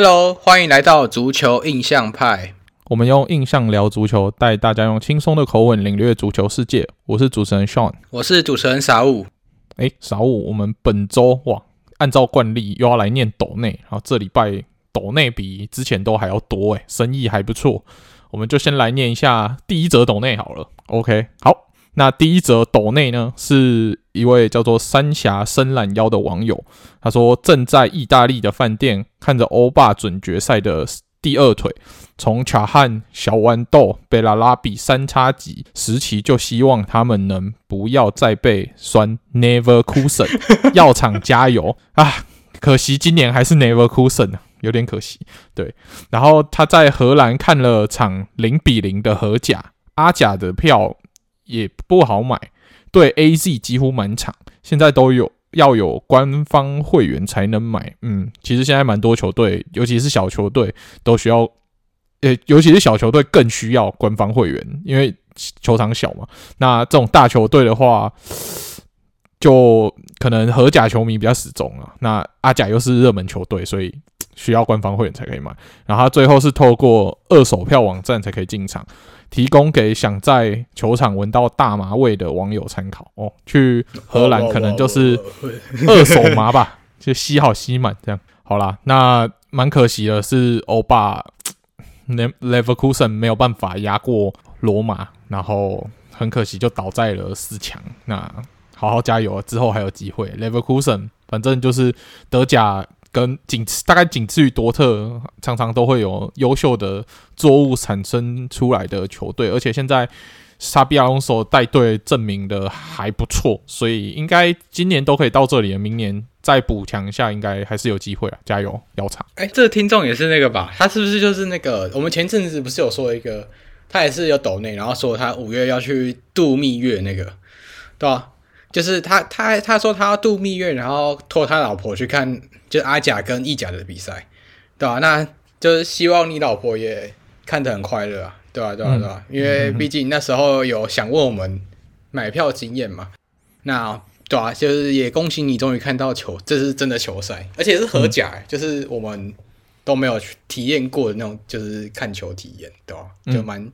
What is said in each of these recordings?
Hello，欢迎来到足球印象派。我们用印象聊足球，带大家用轻松的口吻领略足球世界。我是主持人 Sean，我是主持人傻五。哎，傻五，我们本周哇，按照惯例又要来念抖内，然后这礼拜抖内比之前都还要多，哎，生意还不错。我们就先来念一下第一则抖内好了。OK，好。那第一则抖内呢，是一位叫做三峡伸懒腰的网友，他说正在意大利的饭店看着欧霸准决赛的第二腿，从卡汉、小豌豆、贝拉拉比三叉戟时期就希望他们能不要再被酸 Never Cushion 药厂加油啊！可惜今年还是 Never Cushion 有点可惜。对，然后他在荷兰看了场零比零的荷甲，阿甲的票。也不好买，对 AZ 几乎满场，现在都有要有官方会员才能买。嗯，其实现在蛮多球队，尤其是小球队都需要，呃，尤其是小球队更需要官方会员，因为球场小嘛。那这种大球队的话，就可能荷甲球迷比较死忠啊。那阿甲又是热门球队，所以需要官方会员才可以买。然后他最后是透过二手票网站才可以进场。提供给想在球场闻到大麻味的网友参考哦。去荷兰可能就是二手麻吧，就吸好吸满这样。好啦，那蛮可惜的是欧霸 Leverkusen 没有办法压过罗马，然后很可惜就倒在了四强。那好好加油，之后还有机会。Leverkusen 反正就是德甲。跟仅次大概仅次于多特，常常都会有优秀的作物产生出来的球队，而且现在沙比阿隆索带队证明的还不错，所以应该今年都可以到这里，明年再补强一下，应该还是有机会啊！加油，姚厂！哎，这个听众也是那个吧？他是不是就是那个？我们前阵子不是有说一个，他也是有抖内，然后说他五月要去度蜜月那个，对吧？就是他，他他说他要度蜜月，然后托他老婆去看，就是阿甲跟意甲的比赛，对吧、啊？那就是希望你老婆也看得很快乐啊，对吧、啊？对吧、啊？对吧、啊？因为毕竟那时候有想问我们买票经验嘛，那对啊，就是也恭喜你终于看到球，这是真的球赛，而且是荷甲、欸，就是我们都没有去体验过的那种，就是看球体验，对吧、啊？就蛮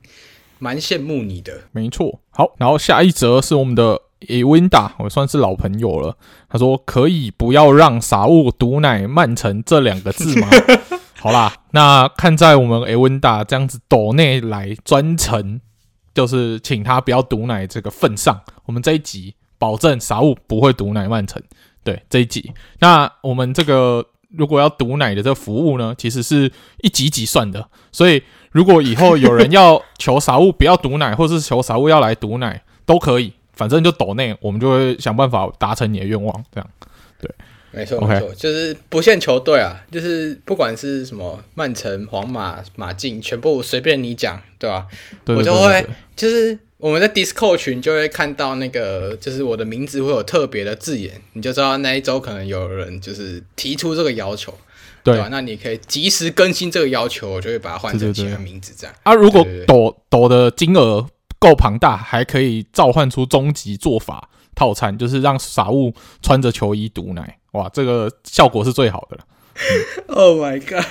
蛮羡慕你的，没错。好，然后下一则是我们的。伊温达，我算是老朋友了。他说：“可以不要让傻物毒奶曼城这两个字吗？” 好啦，那看在我们伊温达这样子抖内来专程，就是请他不要毒奶这个份上，我们这一集保证傻物不会毒奶曼城。对，这一集，那我们这个如果要毒奶的这个服务呢，其实是一集集算的。所以如果以后有人要求傻物不要毒奶，或是求傻物要来毒奶，都可以。反正就抖内，我们就会想办法达成你的愿望，这样，对，没错，没错，就是不限球队啊，就是不管是什么曼城、皇马、马竞，全部随便你讲，对吧？我就会，就是我们在 Discord 群就会看到那个，就是我的名字会有特别的字眼，你就知道那一周可能有人就是提出这个要求，对吧？那你可以及时更新这个要求，我就会把它换成其他名字这样。啊，如果抖抖的金额。够庞大，还可以召唤出终极做法套餐，就是让傻物穿着球衣毒奶，哇，这个效果是最好的了。嗯、Oh my god！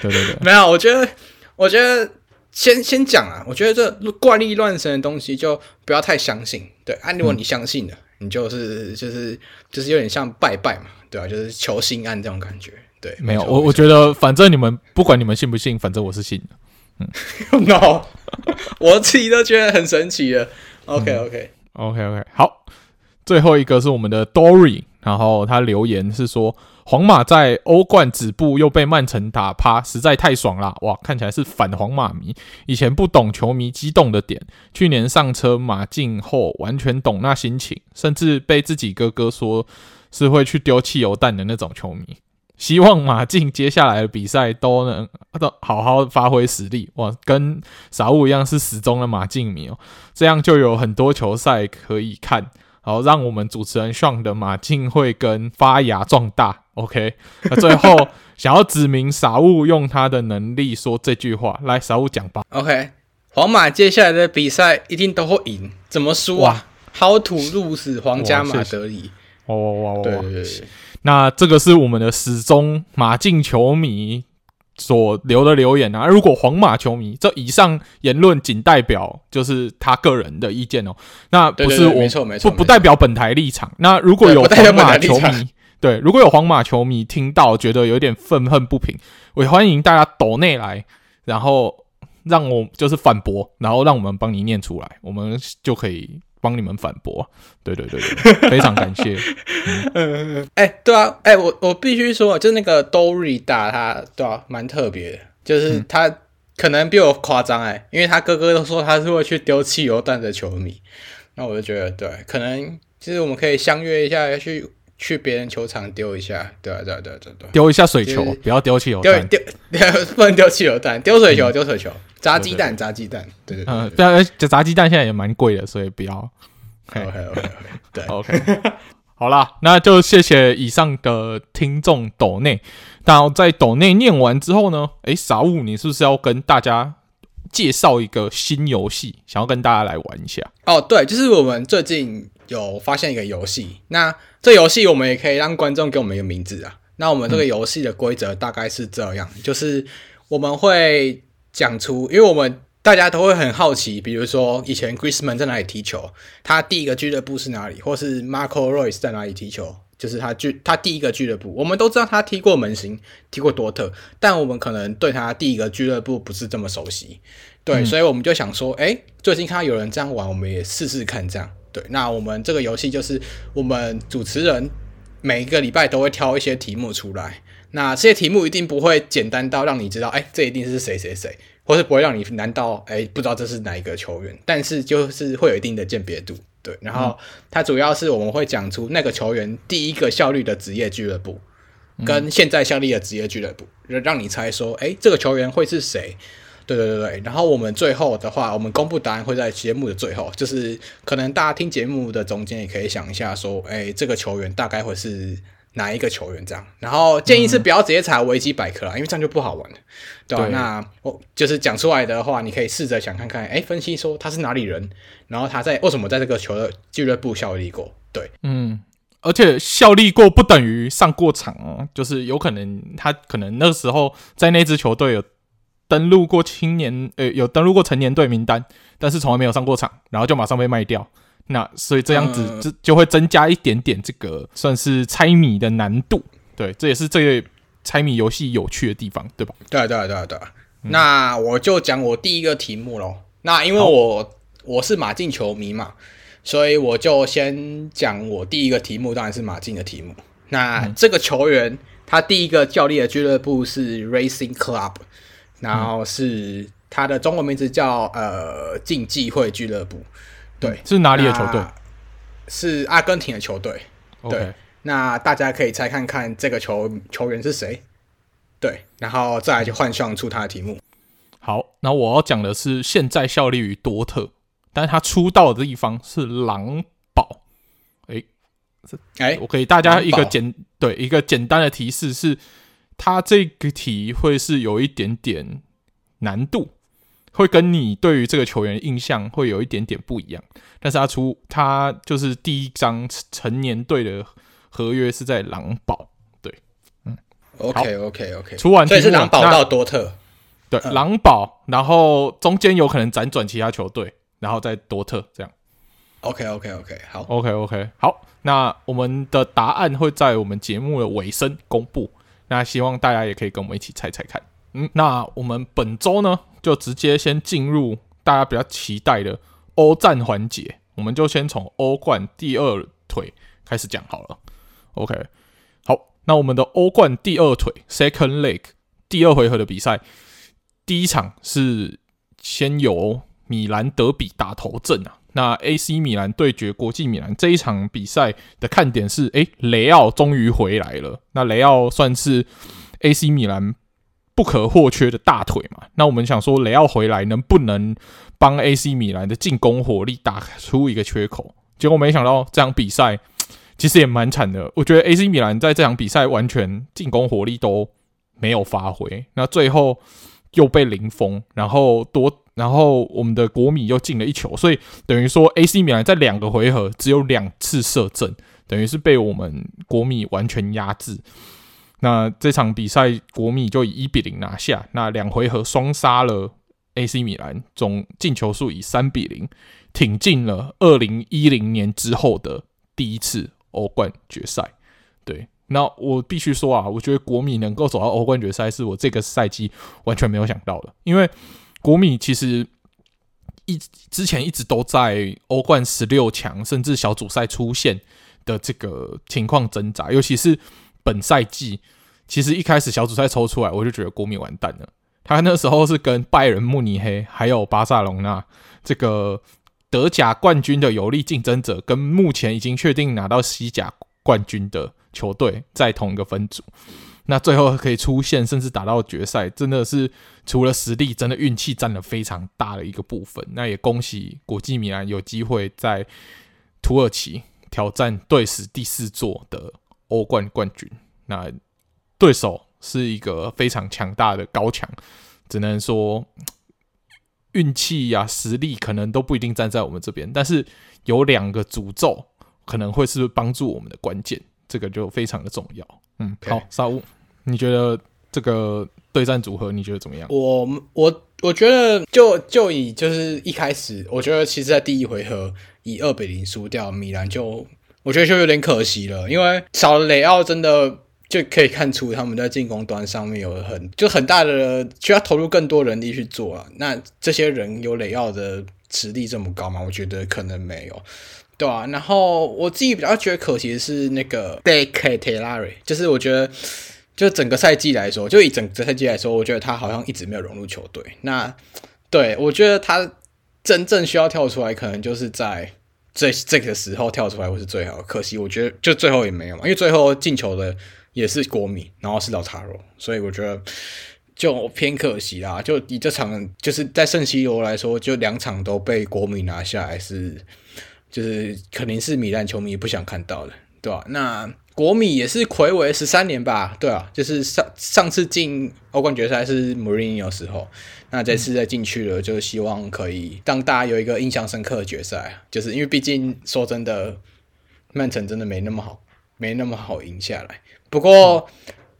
对对对，没有，我觉得，我觉得先先讲啊，我觉得这怪力乱神的东西就不要太相信。对啊，如果你相信了，嗯、你就是就是就是有点像拜拜嘛，对吧、啊？就是求心安这种感觉。对，没有，我我觉得反正你们不管你们信不信，反正我是信的。嗯，no，我自己都觉得很神奇了。Okay, okay. okay, okay. 好，最后一个是我们的 Dory，然后他留言是说，皇马在欧冠止步又被曼城打趴，实在太爽啦！哇，看起来是反皇马迷，以前不懂球迷激动的点，去年上车马竞后完全懂那心情，甚至被自己哥哥说是会去丢汽油弹的那种球迷。希望马竞接下来的比赛都能都好好发挥实力哇，跟傻物一样是死忠的马竞迷哦，这样就有很多球赛可以看，好让我们主持人 Sean 的马竞会跟发芽壮大。OK，那最后想要指明傻物用他的能力说这句话，来傻物讲吧。OK，皇马接下来的比赛一定都会赢，怎么输啊？好土路死皇家马德里！哇哇哇哇！对对对。那这个是我们的始终马竞球迷所留的留言啊。如果皇马球迷，这以上言论仅代表就是他个人的意见哦，那不是我，没错没错，不不代表本台立场。那如果有皇马球迷，对，如果有皇马球迷听到觉得有点愤恨不平，我也欢迎大家抖内来，然后让我就是反驳，然后让我们帮你念出来，我们就可以。帮你们反驳，对对对对，非常感谢。嗯，哎、欸，对啊，哎、欸，我我必须说，就是那个 Dorida 他对啊，蛮特别的，就是他可能比我夸张哎，因为他哥哥都说他是会去丢汽油弹的球迷，那我就觉得对，可能其实我们可以相约一下，要去去别人球场丢一下，对啊对啊对啊对对，丢一下水球，不要丢汽油弹，丢丢 不能丢汽油弹，丢水球丢水球。嗯炸鸡蛋，炸鸡蛋，对对对，嗯，对啊，这炸鸡蛋现在也蛮贵的，所以不要。OK OK OK，对，OK，好啦，那就谢谢以上的听众抖内。那在抖内念完之后呢，诶，傻物，你是不是要跟大家介绍一个新游戏，想要跟大家来玩一下？哦，对，就是我们最近有发现一个游戏，那这游戏我们也可以让观众给我们一个名字啊。那我们这个游戏的规则大概是这样，嗯、就是我们会。讲出，因为我们大家都会很好奇，比如说以前 Griezmann 在哪里踢球，他第一个俱乐部是哪里，或是 Marco Reus 在哪里踢球，就是他俱他第一个俱乐部，我们都知道他踢过门兴，踢过多特，但我们可能对他第一个俱乐部不是这么熟悉，对，嗯、所以我们就想说，哎，最近看到有人这样玩，我们也试试看这样，对，那我们这个游戏就是我们主持人每一个礼拜都会挑一些题目出来。那这些题目一定不会简单到让你知道，哎，这一定是谁谁谁，或是不会让你难到，哎，不知道这是哪一个球员。但是就是会有一定的鉴别度，对。然后它主要是我们会讲出那个球员第一个效力的职业俱乐部，跟现在效力的职业俱乐部，让你猜说，哎，这个球员会是谁？对对对对。然后我们最后的话，我们公布答案会在节目的最后，就是可能大家听节目的中间也可以想一下，说，哎，这个球员大概会是。哪一个球员这样？然后建议是不要直接查维基百科啦，嗯、因为这样就不好玩了，对吧？对，那我就是讲出来的话，你可以试着想看看，哎，分析说他是哪里人，然后他在为什么在这个球的俱乐部效力过？对，嗯，而且效力过不等于上过场哦，就是有可能他可能那个时候在那支球队有登录过青年，呃，有登录过成年队名单，但是从来没有上过场，然后就马上被卖掉。那所以这样子就就会增加一点点这个算是猜谜的难度，对，这也是这个猜谜游戏有趣的地方，对吧？对啊，对啊，对啊，对那我就讲我第一个题目喽。那因为我我是马竞球迷嘛，所以我就先讲我第一个题目，当然是马竞的题目。那这个球员他第一个效力的俱乐部是 Racing Club，然后是他的中文名字叫呃竞技会俱乐部。对，是哪里的球队？是阿根廷的球队。对，那大家可以猜看看这个球球员是谁？对，然后再来就换上出他的题目。好，那我要讲的是现在效力于多特，但是他出道的地方是狼堡。诶，诶，我给大家一个简堡对一个简单的提示是，他这个题会是有一点点难度。会跟你对于这个球员的印象会有一点点不一样，但是他出他就是第一张成年队的合约是在狼堡，对，嗯，OK OK OK，出完所以是狼堡到多特，对，嗯、狼堡，然后中间有可能辗转其他球队，然后在多特这样，OK OK OK，好，OK OK 好，那我们的答案会在我们节目的尾声公布，那希望大家也可以跟我们一起猜猜看。嗯，那我们本周呢，就直接先进入大家比较期待的欧战环节。我们就先从欧冠第二腿开始讲好了。OK，好，那我们的欧冠第二腿 （Second Leg） 第二回合的比赛，第一场是先由米兰德比打头阵啊。那 AC 米兰对决国际米兰这一场比赛的看点是，诶，雷奥终于回来了。那雷奥算是 AC 米兰。不可或缺的大腿嘛，那我们想说雷奥回来能不能帮 AC 米兰的进攻火力打出一个缺口？结果没想到这场比赛其实也蛮惨的。我觉得 AC 米兰在这场比赛完全进攻火力都没有发挥，那最后又被零封，然后多，然后我们的国米又进了一球，所以等于说 AC 米兰在两个回合只有两次射正，等于是被我们国米完全压制。那这场比赛国米就以一比零拿下，那两回合双杀了 AC 米兰，总进球数以三比零挺进了二零一零年之后的第一次欧冠决赛。对，那我必须说啊，我觉得国米能够走到欧冠决赛是我这个赛季完全没有想到的，因为国米其实。一之前一直都在欧冠十六强甚至小组赛出现的这个情况挣扎，尤其是本赛季，其实一开始小组赛抽出来，我就觉得国米完蛋了。他那时候是跟拜仁慕尼黑还有巴塞隆纳这个德甲冠军的有力竞争者，跟目前已经确定拿到西甲冠军的球队在同一个分组。那最后可以出现，甚至打到决赛，真的是除了实力，真的运气占了非常大的一个部分。那也恭喜国际米兰有机会在土耳其挑战队史第四座的欧冠冠军。那对手是一个非常强大的高强，只能说运气呀、实力可能都不一定站在我们这边，但是有两个诅咒可能会是帮助我们的关键。这个就非常的重要，嗯.好，沙乌，你觉得这个对战组合你觉得怎么样？我我我觉得就就以就是一开始，我觉得其实在第一回合以二比零输掉米兰，就我觉得就有点可惜了，因为少了雷奥，真的就可以看出他们在进攻端上面有很就很大的需要投入更多人力去做啊。那这些人有雷奥的实力这么高吗？我觉得可能没有。对啊，然后我自己比较觉得可惜的是那个 Deke t e l a r i 就是我觉得就整个赛季来说，就以整个赛季来说，我觉得他好像一直没有融入球队。那对我觉得他真正需要跳出来，可能就是在这这个时候跳出来会是最好。可惜我觉得就最后也没有嘛，因为最后进球的也是国米，然后是老塔罗，所以我觉得就偏可惜啦。就以这场就是在圣西罗来说，就两场都被国米拿下来是。就是肯定是米兰球迷不想看到的，对吧、那国米也是魁违十三年吧，对啊，就是上上次进欧冠决赛是穆里尼奥时候，那这次再进去了，就希望可以让大家有一个印象深刻的决赛，就是因为毕竟说真的，曼城真的没那么好，没那么好赢下来。不过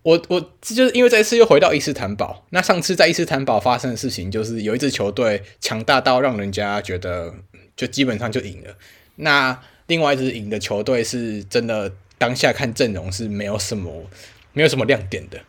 我我就是因为这一次又回到伊斯坦堡，那上次在伊斯坦堡发生的事情，就是有一支球队强大到让人家觉得就基本上就赢了。那另外一支赢的球队是真的，当下看阵容是没有什么，没有什么亮点的，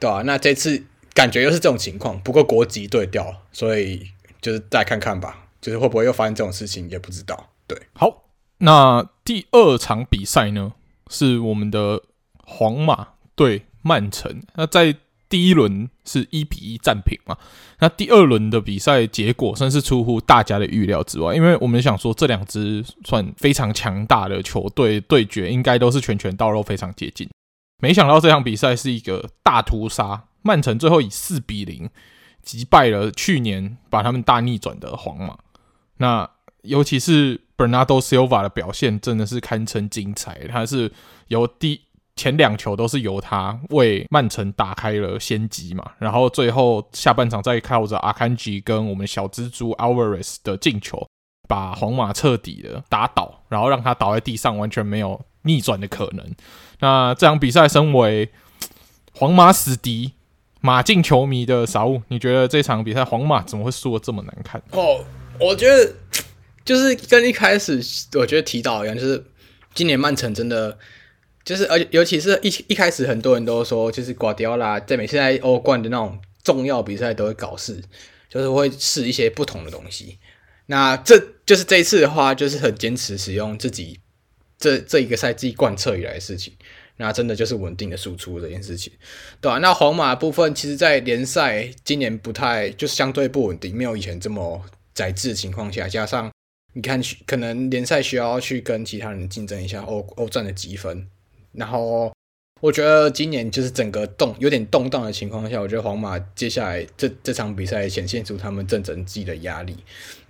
对吧、啊？那这次感觉又是这种情况，不过国籍对调，所以就是再看看吧，就是会不会又发生这种事情也不知道。对，好，那第二场比赛呢，是我们的皇马对曼城，那在。第一轮是一比一战平嘛，那第二轮的比赛结果算是出乎大家的预料之外，因为我们想说这两支算非常强大的球队对决，应该都是拳拳到肉，非常接近。没想到这场比赛是一个大屠杀，曼城最后以四比零击败了去年把他们大逆转的皇马。那尤其是 Bernardo Silva 的表现真的是堪称精彩，他是由第。前两球都是由他为曼城打开了先机嘛，然后最后下半场再靠着阿坎吉跟我们小蜘蛛 Alvarez 的进球，把皇马彻底的打倒，然后让他倒在地上，完全没有逆转的可能。那这场比赛，身为 皇马死敌、马竞球迷的傻物，你觉得这场比赛皇马怎么会输得这么难看？哦，我觉得就是跟一开始我觉得提到一样，就是今年曼城真的。就是，而且尤其是一一开始，很多人都说，就是瓜迪奥拉在每次在欧冠的那种重要比赛都会搞事，就是会试一些不同的东西。那这就是这一次的话，就是很坚持使用自己这这一个赛季贯彻以来的事情。那真的就是稳定的输出这件事情，对吧、啊？那皇马部分，其实在联赛今年不太，就是相对不稳定，没有以前这么宰制的情况下，加上你看，可能联赛需要去跟其他人竞争一下欧欧战的积分。然后我觉得今年就是整个动有点动荡的情况下，我觉得皇马接下来这这场比赛显现出他们正整季的压力，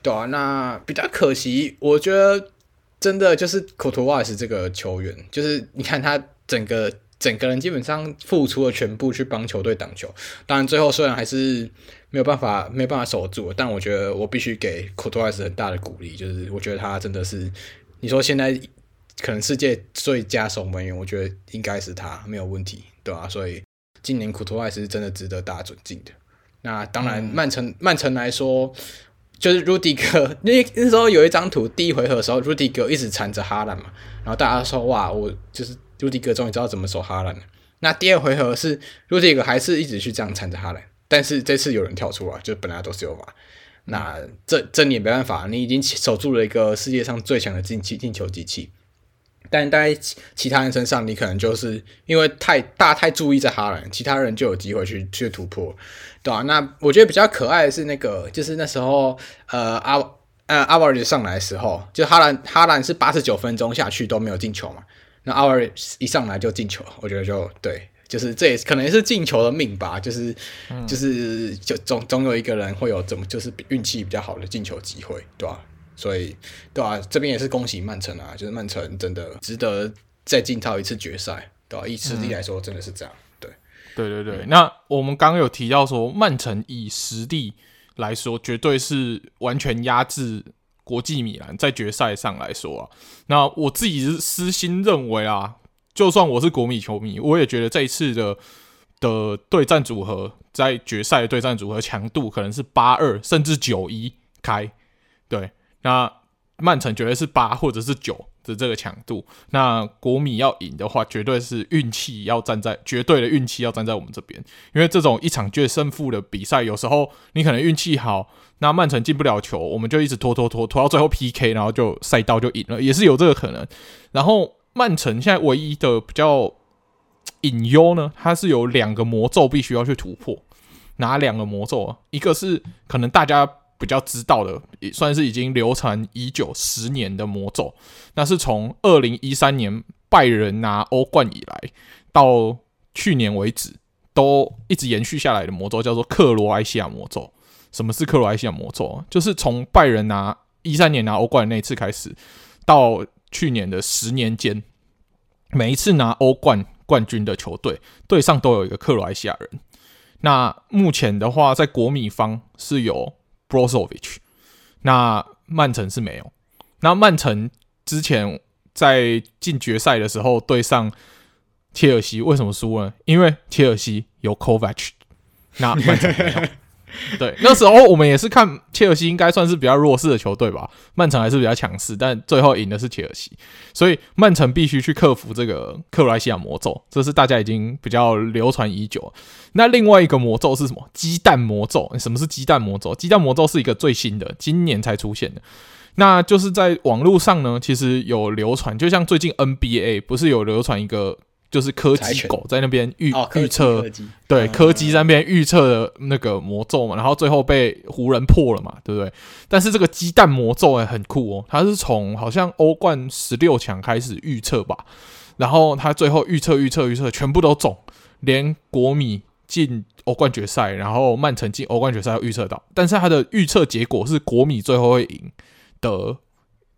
对啊，那比较可惜，我觉得真的就是库图瓦斯这个球员，就是你看他整个整个人基本上付出了全部去帮球队挡球，当然最后虽然还是没有办法没有办法守住，但我觉得我必须给库图瓦斯很大的鼓励，就是我觉得他真的是你说现在。可能世界最佳守门员，我觉得应该是他，没有问题。对吧、啊？所以今年苦托艾斯是真的值得大家尊敬的。那当然曼城，曼城来说，就是鲁迪哥，那那时候有一张图，第一回合的时候，鲁迪哥一直缠着哈兰嘛，然后大家说哇，我就是鲁迪哥终于知道怎么守哈兰了。那第二回合是鲁迪哥还是一直去这样缠着哈兰，但是这次有人跳出来，就本来都是有嘛。那这这你也没办法，你已经守住了一个世界上最强的进气进球机器。但在其他人身上，你可能就是因为太大太注意在哈兰，其他人就有机会去去突破，对吧、啊？那我觉得比较可爱的是那个，就是那时候呃阿呃阿瓦尔上来的时候，就哈兰哈兰是八十九分钟下去都没有进球嘛，那阿瓦尔一上来就进球，我觉得就对，就是这也可能是进球的命吧，就是、嗯、就是就总总有一个人会有怎么就是运气比较好的进球机会，对吧、啊？所以，对吧、啊？这边也是恭喜曼城啊，就是曼城真的值得再进到一次决赛，对吧、啊？以实力来说，真的是这样。对，对对对。那我们刚刚有提到说，曼城以实力来说，绝对是完全压制国际米兰在决赛上来说啊。那我自己是私心认为啊，就算我是国米球迷，我也觉得这一次的的对战组合在决赛的对战组合强度可能是八二甚至九一开，对。那曼城绝对是八或者是九的这个强度。那国米要赢的话，绝对是运气要站在绝对的运气要站在我们这边。因为这种一场决胜负的比赛，有时候你可能运气好，那曼城进不了球，我们就一直拖拖拖拖到最后 PK，然后就赛道就赢了，也是有这个可能。然后曼城现在唯一的比较隐忧呢，它是有两个魔咒必须要去突破。哪两个魔咒啊？一个是可能大家。比较知道的，也算是已经流传已久十年的魔咒，那是从二零一三年拜仁拿欧冠以来，到去年为止都一直延续下来的魔咒，叫做克罗埃西亚魔咒。什么是克罗埃西亚魔咒？就是从拜仁拿一三年拿欧冠的那次开始，到去年的十年间，每一次拿欧冠冠军的球队队上都有一个克罗埃西亚人。那目前的话，在国米方是有。Brozovic，那曼城是没有。那曼城之前在进决赛的时候对上切尔西，为什么输呢？因为切尔西有 Kovac，那曼城没有。对，那时候我们也是看切尔西应该算是比较弱势的球队吧，曼城还是比较强势，但最后赢的是切尔西，所以曼城必须去克服这个克罗埃西亚魔咒，这是大家已经比较流传已久。那另外一个魔咒是什么？鸡蛋魔咒？什么是鸡蛋魔咒？鸡蛋魔咒是一个最新的，今年才出现的，那就是在网络上呢，其实有流传，就像最近 NBA 不是有流传一个。就是柯基狗在那边预预测，对，柯基在那边预测的那个魔咒嘛，然后最后被湖人破了嘛，对不对？但是这个鸡蛋魔咒也很酷哦，它是从好像欧冠十六强开始预测吧，然后他最后预测预测预测全部都中，连国米进欧冠决赛，然后曼城进欧冠决赛都预测到，但是他的预测结果是国米最后会赢得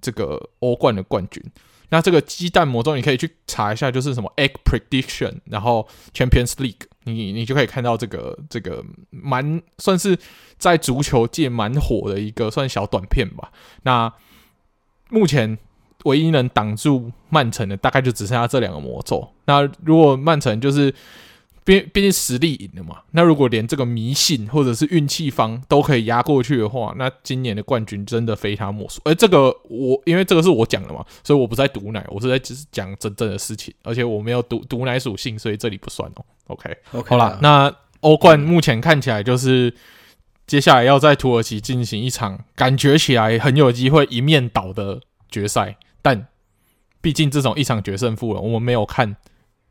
这个欧冠的冠军。那这个鸡蛋魔咒，你可以去查一下，就是什么 egg prediction，然后 Champions League，你你就可以看到这个这个蛮算是在足球界蛮火的一个算小短片吧。那目前唯一能挡住曼城的，大概就只剩下这两个魔咒。那如果曼城就是。毕毕竟实力赢了嘛，那如果连这个迷信或者是运气方都可以压过去的话，那今年的冠军真的非他莫属。而这个我因为这个是我讲的嘛，所以我不在毒奶，我是在只是讲真正的事情，而且我没有毒毒奶属性，所以这里不算哦。OK，, okay 好了，那欧冠目前看起来就是接下来要在土耳其进行一场感觉起来很有机会一面倒的决赛，但毕竟这种一场决胜负了，我们没有看。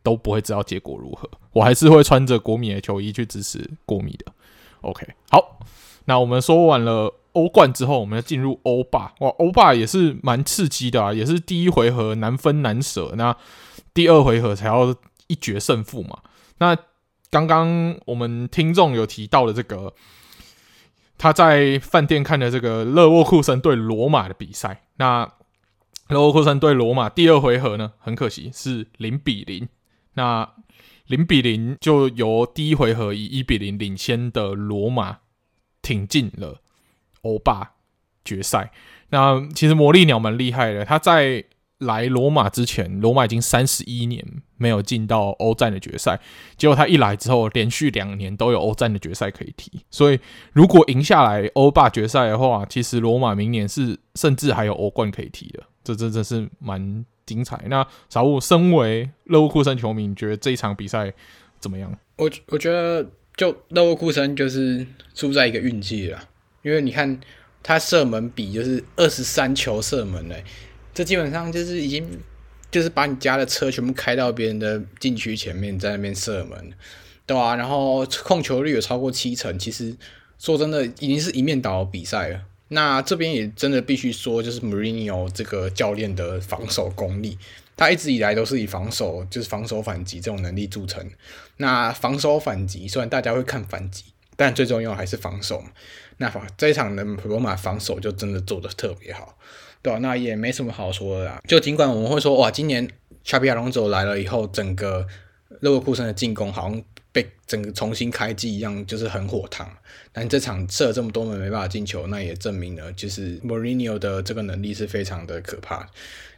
都不会知道结果如何，我还是会穿着国米的球衣去支持国米的。OK，好，那我们说完了欧冠之后，我们要进入欧霸。哇，欧霸也是蛮刺激的啊，也是第一回合难分难舍，那第二回合才要一决胜负嘛。那刚刚我们听众有提到的这个，他在饭店看的这个勒沃库森对罗马的比赛，那勒沃库森对罗马第二回合呢，很可惜是零比零。那零比零就由第一回合以一比零领先的罗马挺进了欧霸决赛。那其实魔力鸟蛮厉害的，他在来罗马之前，罗马已经三十一年没有进到欧战的决赛，结果他一来之后，连续两年都有欧战的决赛可以踢。所以如果赢下来欧霸决赛的话，其实罗马明年是甚至还有欧冠可以踢的。这这真是蛮精彩。那小吴，身为勒沃库森球迷，你觉得这一场比赛怎么样？我我觉得就勒沃库森就是输在一个运气了，因为你看他射门比就是二十三球射门嘞。这基本上就是已经，就是把你家的车全部开到别人的禁区前面，在那边射门，对吧、啊？然后控球率有超过七成，其实说真的，已经是一面倒比赛了。那这边也真的必须说，就是 Mourinho 这个教练的防守功力，他一直以来都是以防守，就是防守反击这种能力著称。那防守反击，虽然大家会看反击，但最重要还是防守。那这一场的罗马防守就真的做的特别好。对啊，那也没什么好说的啦。就尽管我们会说，哇，今年查比亚龙走来了以后，整个勒沃库森的进攻好像被整个重新开机一样，就是很火烫。但这场射了这么多门没办法进球，那也证明了就是莫里尼奥的这个能力是非常的可怕。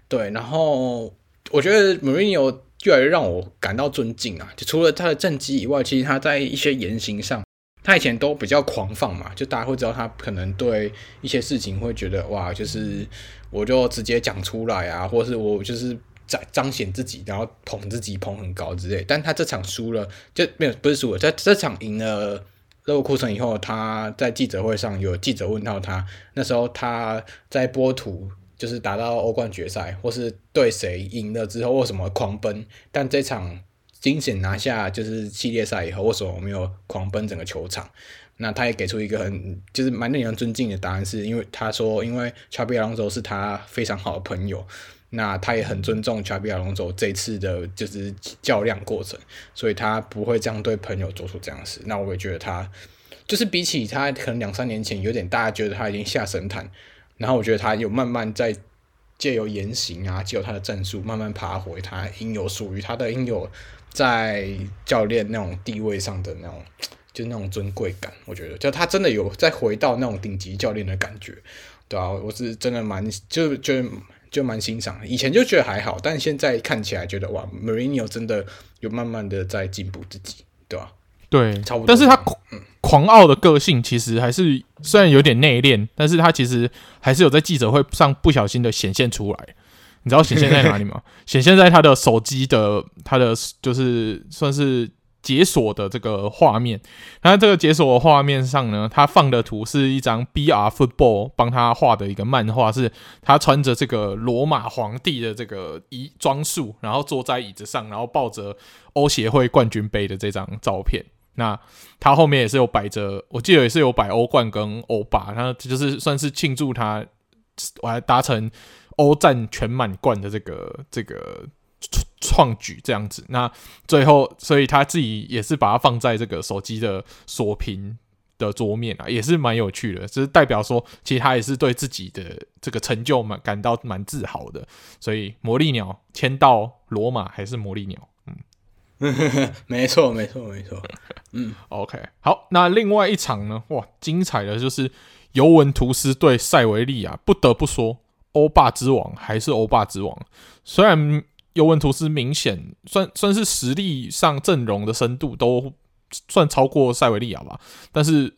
对，然后我觉得莫里尼奥越来越让我感到尊敬啊。就除了他的政绩以外，其实他在一些言行上。他以前都比较狂放嘛，就大家会知道他可能对一些事情会觉得哇，就是我就直接讲出来啊，或是我就是彰彰显自己，然后捧自己捧很高之类。但他这场输了，就没有不是输了，在这场赢了勒沃库森以后，他在记者会上有记者问到他，那时候他在波图就是打到欧冠决赛，或是对谁赢了之后为什么狂奔，但这场。惊险拿下就是系列赛以后，为什么我没有狂奔整个球场？那他也给出一个很就是蛮令人尊敬的答案，是因为他说，因为查比亚龙佐是他非常好的朋友，那他也很尊重查比亚龙佐这次的就是较量过程，所以他不会这样对朋友做出这样的事。那我也觉得他就是比起他可能两三年前有点大家觉得他已经下神坛，然后我觉得他有慢慢在借由言行啊，借由他的战术慢慢爬回他应有属于他的应有。在教练那种地位上的那种，就那种尊贵感，我觉得，就他真的有再回到那种顶级教练的感觉，对啊，我是真的蛮就就就蛮欣赏。以前就觉得还好，但现在看起来觉得哇，Mourinho 真的有慢慢的在进步自己，对吧？对，差不多。但是他狂狂傲的个性其实还是虽然有点内敛，但是他其实还是有在记者会上不小心的显现出来。你知道显现在哪里吗？显现在他的手机的他的就是算是解锁的这个画面。那这个解锁画面上呢，他放的图是一张 BR Football 帮他画的一个漫画，是他穿着这个罗马皇帝的这个衣装束，然后坐在椅子上，然后抱着欧协会冠军杯的这张照片。那他后面也是有摆着，我记得也是有摆欧冠跟欧霸，那就是算是庆祝他我还达成。欧战全满贯的这个这个创举这样子，那最后，所以他自己也是把它放在这个手机的锁屏的桌面啊，也是蛮有趣的，就是代表说，其实他也是对自己的这个成就蛮感到蛮自豪的。所以，魔力鸟签到罗马还是魔力鸟，嗯，没错，没错，没错，嗯，OK，好，那另外一场呢，哇，精彩的就是尤文图斯对塞维利亚，不得不说。欧霸之王还是欧霸之王，虽然尤文图斯明显算算是实力上阵容的深度都算超过塞维利亚吧，但是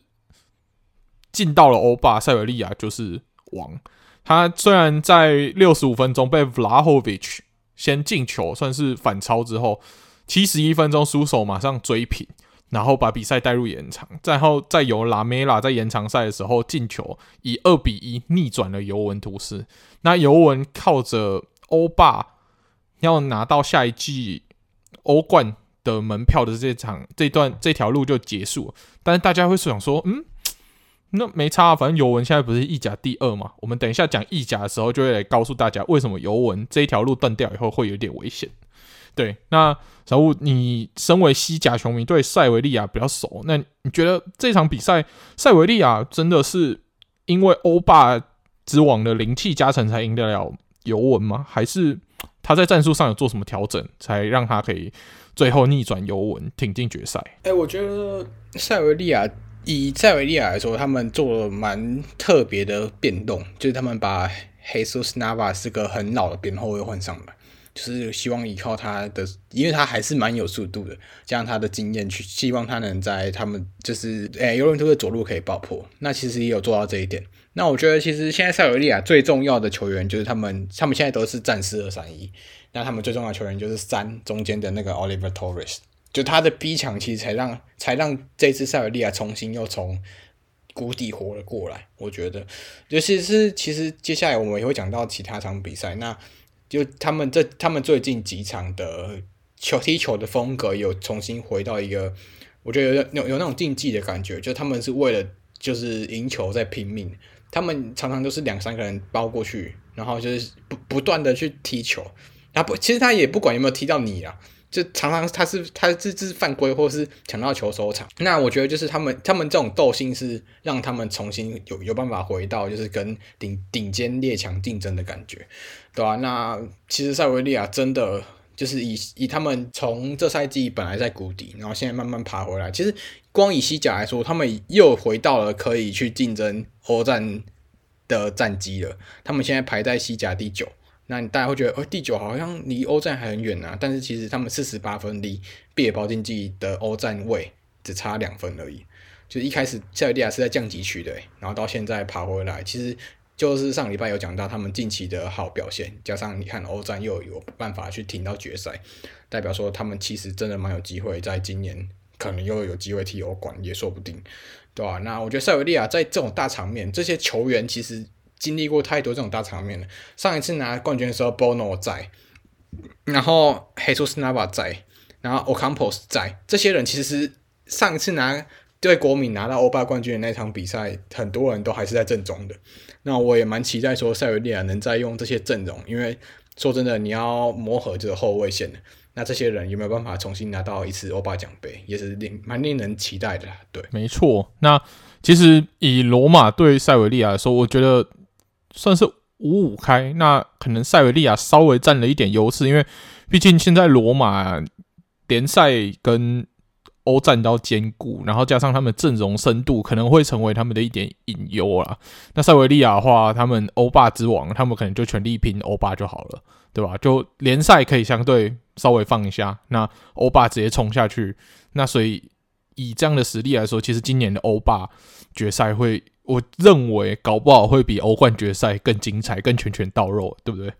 进到了欧霸，塞维利亚就是王。他虽然在六十五分钟被 Vlahovic 先进球，算是反超之后，七十一分钟输手马上追平。然后把比赛带入延长，然后再由拉梅拉在延长赛的时候进球，以二比一逆转了尤文图斯。那尤文靠着欧霸要拿到下一季欧冠的门票的这场这段这条路就结束了。但是大家会想说，嗯，那没差，反正尤文现在不是意甲第二嘛？我们等一下讲意甲的时候，就会来告诉大家为什么尤文这一条路断掉以后会有点危险。对，那小吴，你身为西甲球迷，对塞维利亚比较熟，那你觉得这场比赛塞维利亚真的是因为欧霸之王的灵气加成才赢得了尤文吗？还是他在战术上有做什么调整，才让他可以最后逆转尤文，挺进决赛？哎、我觉得塞维利亚以塞维利亚来说，他们做了蛮特别的变动，就是他们把 Jesus Nava 是个很老的边后卫换上来，就是希望依靠他的，因为他还是蛮有速度的，加上他的经验去，希望他能在他们就是诶尤文图斯的左路可以爆破。那其实也有做到这一点。那我觉得其实现在塞维利亚最重要的球员就是他们，他们现在都是战四二三一，那他们最重要的球员就是三中间的那个 Oliver Torres，就他的逼抢其实才让才让这支塞维利亚重新又从。谷底活了过来，我觉得，尤其是其实接下来我们也会讲到其他场比赛，那就他们这他们最近几场的球踢球的风格有重新回到一个，我觉得有有有那种竞技的感觉，就他们是为了就是赢球在拼命，他们常常都是两三个人包过去，然后就是不不断的去踢球，他不其实他也不管有没有踢到你啊。就常常他是他这是犯规，或是抢到球收场。那我觉得就是他们他们这种斗性是让他们重新有有办法回到就是跟顶顶尖列强竞争的感觉，对吧、啊？那其实塞维利亚真的就是以以他们从这赛季本来在谷底，然后现在慢慢爬回来。其实光以西甲来说，他们又回到了可以去竞争欧战的战绩了。他们现在排在西甲第九。那你大家会觉得，哦，第九好像离欧战还很远啊。但是其实他们四十八分离毕尔包竞技的欧战位只差两分而已。就一开始塞维利亚是在降级区的，然后到现在爬回来，其实就是上礼拜有讲到他们近期的好表现，加上你看欧战又有办法去挺到决赛，代表说他们其实真的蛮有机会，在今年可能又有机会踢欧冠也说不定，对吧？那我觉得塞维利亚在这种大场面，这些球员其实。经历过太多这种大场面了。上一次拿冠军的时候，Bono 在，然后 Jesus Nava 在，然后 Ocampos 在。这些人其实上一次拿对国米拿到欧霸冠军的那场比赛，很多人都还是在正中的。那我也蛮期待说塞维利亚能再用这些阵容，因为说真的，你要磨合这个后卫线，那这些人有没有办法重新拿到一次欧霸奖杯，也是令蛮令人期待的。对，没错。那其实以罗马对塞维利亚来说，我觉得。算是五五开，那可能塞维利亚稍微占了一点优势，因为毕竟现在罗马联赛跟欧战都要兼顾，然后加上他们阵容深度，可能会成为他们的一点隐忧啦。那塞维利亚的话，他们欧霸之王，他们可能就全力拼欧霸就好了，对吧？就联赛可以相对稍微放一下，那欧霸直接冲下去。那所以以这样的实力来说，其实今年的欧霸决赛会。我认为搞不好会比欧冠决赛更精彩、更拳拳到肉，对不对？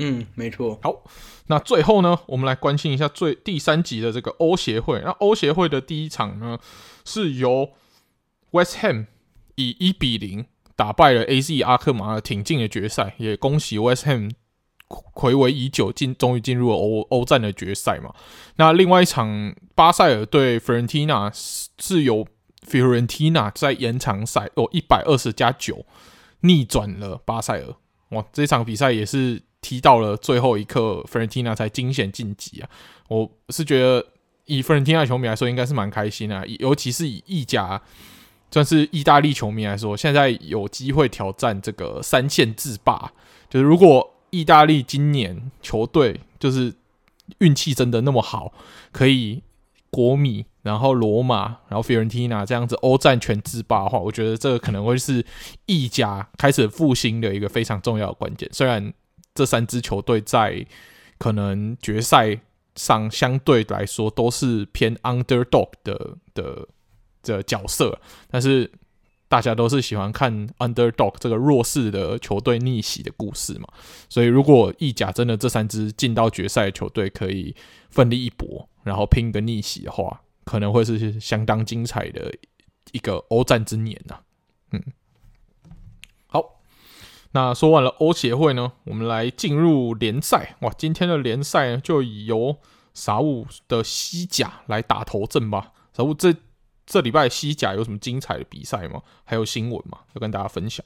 嗯，没错。好，那最后呢，我们来关心一下最第三集的这个欧协会。那欧协会的第一场呢，是由 West Ham 以一比零打败了 AZ 阿克马尔，挺进了决赛。也恭喜 West Ham 睽违已久进，终于进入了欧欧战的决赛嘛。那另外一场巴塞尔对 Fiorentina 是由。Fiorentina 在延长赛哦，一百二十加九逆转了巴塞尔。哇，这场比赛也是踢到了最后一刻，Fiorentina 才惊险晋级啊！我是觉得以 Fiorentina 球迷来说，应该是蛮开心啊，尤其是以意甲算是意大利球迷来说，现在有机会挑战这个三线制霸。就是如果意大利今年球队就是运气真的那么好，可以。国米，然后罗马，然后费伦蒂娜这样子欧战全制霸的话，我觉得这个可能会是意甲开始复兴的一个非常重要的关键。虽然这三支球队在可能决赛上相对来说都是偏 underdog 的的的角色，但是大家都是喜欢看 underdog 这个弱势的球队逆袭的故事嘛。所以如果意甲真的这三支进到决赛的球队可以奋力一搏。然后拼一个逆袭的话，可能会是相当精彩的一个欧战之年呐、啊。嗯，那说完了欧协会呢，我们来进入联赛。哇，今天的联赛呢，就由傻物的西甲来打头阵吧。傻物，这这礼拜西甲有什么精彩的比赛吗？还有新闻吗？要跟大家分享。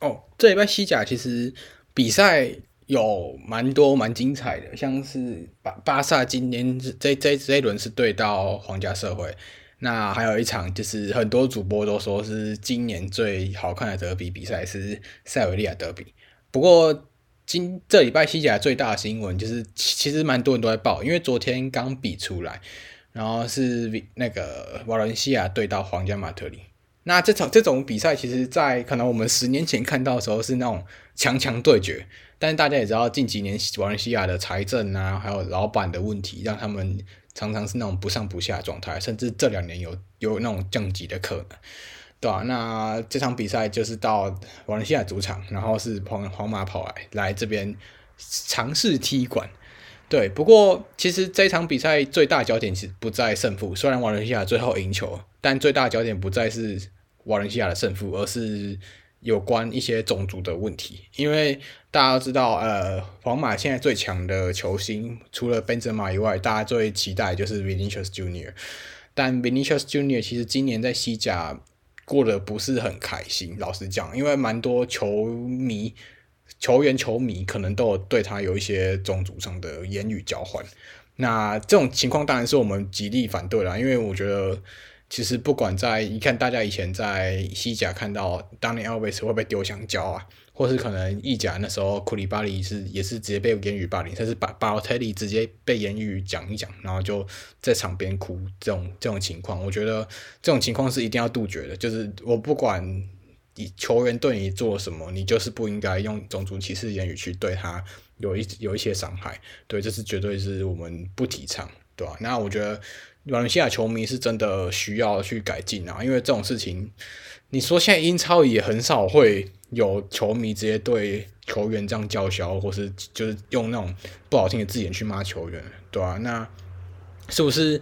哦，这礼拜西甲其实比赛。有蛮多蛮精彩的，像是巴巴萨今年这这这一轮是对到皇家社会，那还有一场就是很多主播都说是今年最好看的德比比赛是塞维利亚德比。不过今这礼拜西甲最大的新闻就是其实蛮多人都在报，因为昨天刚比出来，然后是那个瓦伦西亚对到皇家马特里，那这场这种比赛，其实，在可能我们十年前看到的时候是那种强强对决，但是大家也知道，近几年瓦伦西亚的财政啊，还有老板的问题，让他们常常是那种不上不下的状态，甚至这两年有有那种降级的可能，对吧、啊？那这场比赛就是到瓦伦西亚主场，然后是皇皇马跑来来这边尝试踢馆。对，不过其实这场比赛最大焦点其实不在胜负，虽然瓦伦西亚最后赢球，但最大焦点不再是瓦伦西亚的胜负，而是有关一些种族的问题。因为大家都知道，呃，皇马现在最强的球星除了本泽马以外，大家最期待就是 Vinicius Junior。但 Vinicius Junior 其实今年在西甲过得不是很开心，老实讲，因为蛮多球迷。球员、球迷可能都有对他有一些种族上的言语交换，那这种情况当然是我们极力反对啦，因为我觉得其实不管在你看大家以前在西甲看到当年 Alves 会被丢香蕉啊，或是可能意甲那时候库里巴利是也是直接被言语霸凌，甚至把巴洛特利直接被言语讲一讲，然后就在场边哭这种这种情况，我觉得这种情况是一定要杜绝的，就是我不管。球员对你做什么，你就是不应该用种族歧视言语去对他有一有一些伤害。对，这是绝对是我们不提倡，对吧？那我觉得瓦伦西亚球迷是真的需要去改进啊，因为这种事情，你说现在英超也很少会有球迷直接对球员这样叫嚣，或是就是用那种不好听的字眼去骂球员，对吧？那是不是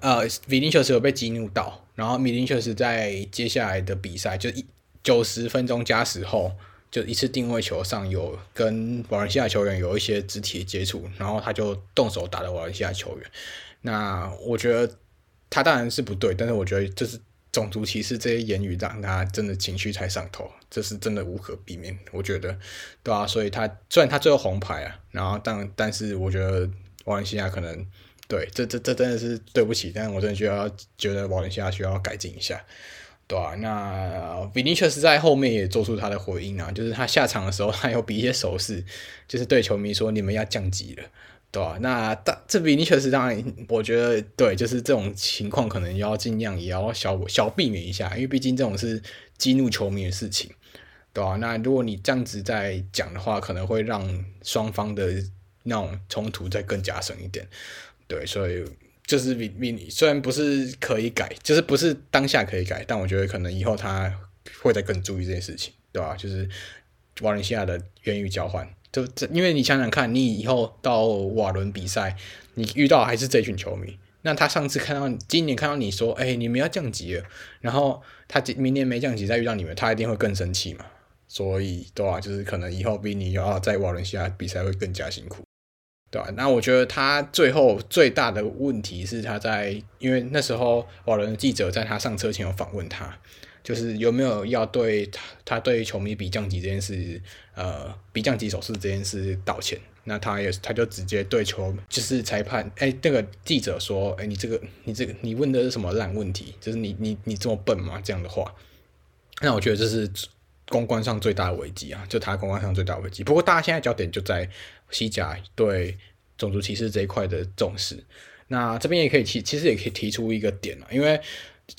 呃，维尼修斯有被激怒到，然后米林确实在接下来的比赛就一。九十分钟加时后，就一次定位球上有跟瓦伦西亚球员有一些肢体接触，然后他就动手打了瓦伦西亚球员。那我觉得他当然是不对，但是我觉得这是种族歧视这些言语让他真的情绪太上头，这是真的无可避免。我觉得，对啊，所以他虽然他最后红牌啊，然后但但是我觉得瓦伦西亚可能对这这这真的是对不起，但是我真的需要觉得瓦伦西亚需要改进一下。对啊，那 Vinicius 在后面也做出他的回应啊，就是他下场的时候，他有比一些手势，就是对球迷说：“你们要降级了。”对啊，那大这 Vinicius 当然，我觉得对，就是这种情况可能要尽量也要小小避免一下，因为毕竟这种是激怒球迷的事情，对啊，那如果你这样子在讲的话，可能会让双方的那种冲突再更加深一点。对，所以。就是比比你虽然不是可以改，就是不是当下可以改，但我觉得可能以后他会再更注意这件事情，对吧？就是瓦伦西亚的言语交换，就这，因为你想想看，你以后到瓦伦比赛，你遇到还是这群球迷，那他上次看到今年看到你说，哎、你们要降级了，然后他明年没降级再遇到你们，他一定会更生气嘛。所以，对吧？就是可能以后比你要在瓦伦西亚比赛会更加辛苦。对吧？那我觉得他最后最大的问题是他在，因为那时候瓦伦的记者在他上车前有访问他，就是有没有要对他他对球迷比降级这件事，呃，比降级手势这件事道歉。那他也他就直接对球就是裁判，哎，那个记者说，哎，你这个你这个你问的是什么烂问题？就是你你你这么笨吗？这样的话，那我觉得这是公关上最大的危机啊，就他公关上最大的危机。不过大家现在焦点就在。西甲对种族歧视这一块的重视，那这边也可以提，其实也可以提出一个点啊，因为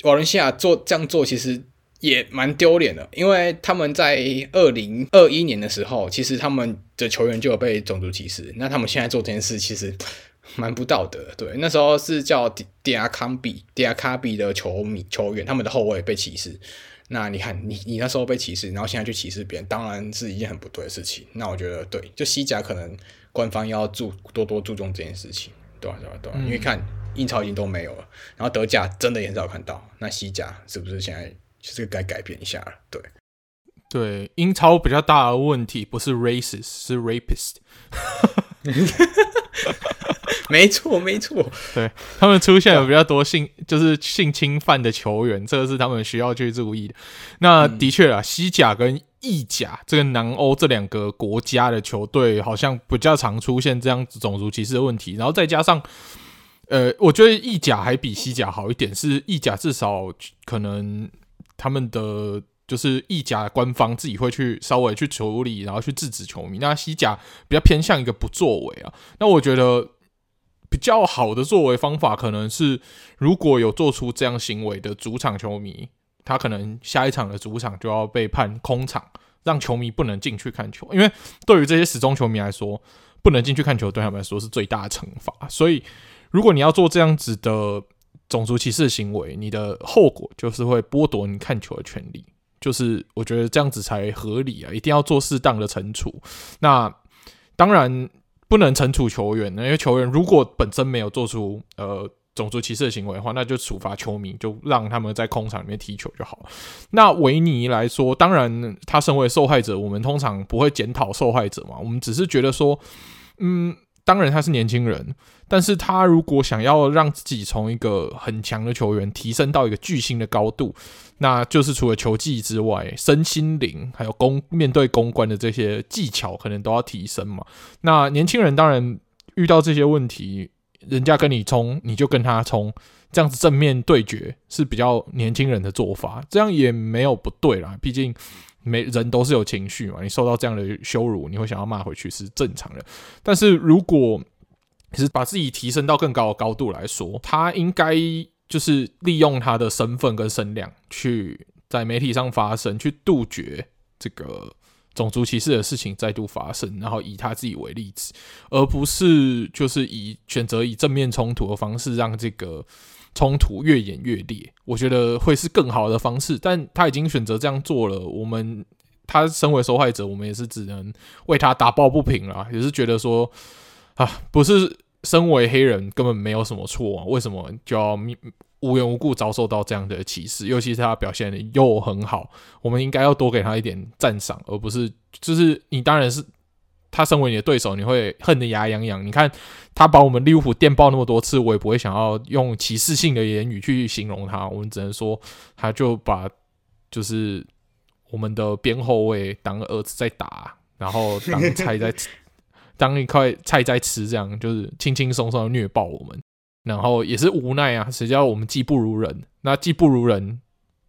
瓦伦西亚做这样做其实也蛮丢脸的，因为他们在二零二一年的时候，其实他们的球员就有被种族歧视，那他们现在做这件事其实 蛮不道德。对，那时候是叫迪迪亚康比迪亚卡比的球迷球员，他们的后卫被歧视。那你看，你你那时候被歧视，然后现在去歧视别人，当然是一件很不对的事情。那我觉得，对，就西甲可能官方要注多多注重这件事情，对吧？对吧？对吧？因为看英超已经都没有了，然后德甲真的也很少看到，那西甲是不是现在就是该改变一下了？对，对，英超比较大的问题不是 racist，是 rapist。没错，没错，对，他们出现有比较多性，就是性侵犯的球员，这个是他们需要去注意的。那的确啊，西甲跟意甲这个南欧这两个国家的球队，好像比较常出现这样子种族歧视的问题。然后再加上，呃，我觉得意甲还比西甲好一点，是意甲至少可能他们的就是意甲官方自己会去稍微去处理，然后去制止球迷。那西甲比较偏向一个不作为啊。那我觉得。比较好的作为方法可能是，如果有做出这样行为的主场球迷，他可能下一场的主场就要被判空场，让球迷不能进去看球。因为对于这些死忠球迷来说，不能进去看球对他们来说是最大的惩罚。所以，如果你要做这样子的种族歧视的行为，你的后果就是会剥夺你看球的权利。就是我觉得这样子才合理啊，一定要做适当的惩处。那当然不能惩处球员，因为球员如果本身没有做出呃。种族歧视的行为的话，那就处罚球迷，就让他们在空场里面踢球就好了。那维尼来说，当然他身为受害者，我们通常不会检讨受害者嘛，我们只是觉得说，嗯，当然他是年轻人，但是他如果想要让自己从一个很强的球员提升到一个巨星的高度，那就是除了球技之外，身心灵还有公面对公关的这些技巧，可能都要提升嘛。那年轻人当然遇到这些问题。人家跟你冲，你就跟他冲，这样子正面对决是比较年轻人的做法，这样也没有不对啦。毕竟每人都是有情绪嘛，你受到这样的羞辱，你会想要骂回去是正常的。但是如果其实把自己提升到更高的高度来说，他应该就是利用他的身份跟声量，去在媒体上发声，去杜绝这个。种族歧视的事情再度发生，然后以他自己为例子，而不是就是以选择以正面冲突的方式让这个冲突越演越烈，我觉得会是更好的方式。但他已经选择这样做了，我们他身为受害者，我们也是只能为他打抱不平啦，也是觉得说啊，不是身为黑人根本没有什么错啊，为什么就要无缘无故遭受到这样的歧视，尤其是他表现的又很好，我们应该要多给他一点赞赏，而不是就是你当然是他身为你的对手，你会恨得牙痒痒。你看他把我们利物浦电爆那么多次，我也不会想要用歧视性的言语去形容他，我们只能说他就把就是我们的边后卫当儿子在打，然后当菜在当一块菜在吃，这样就是轻轻松松的虐爆我们。然后也是无奈啊，谁叫我们技不如人？那技不如人，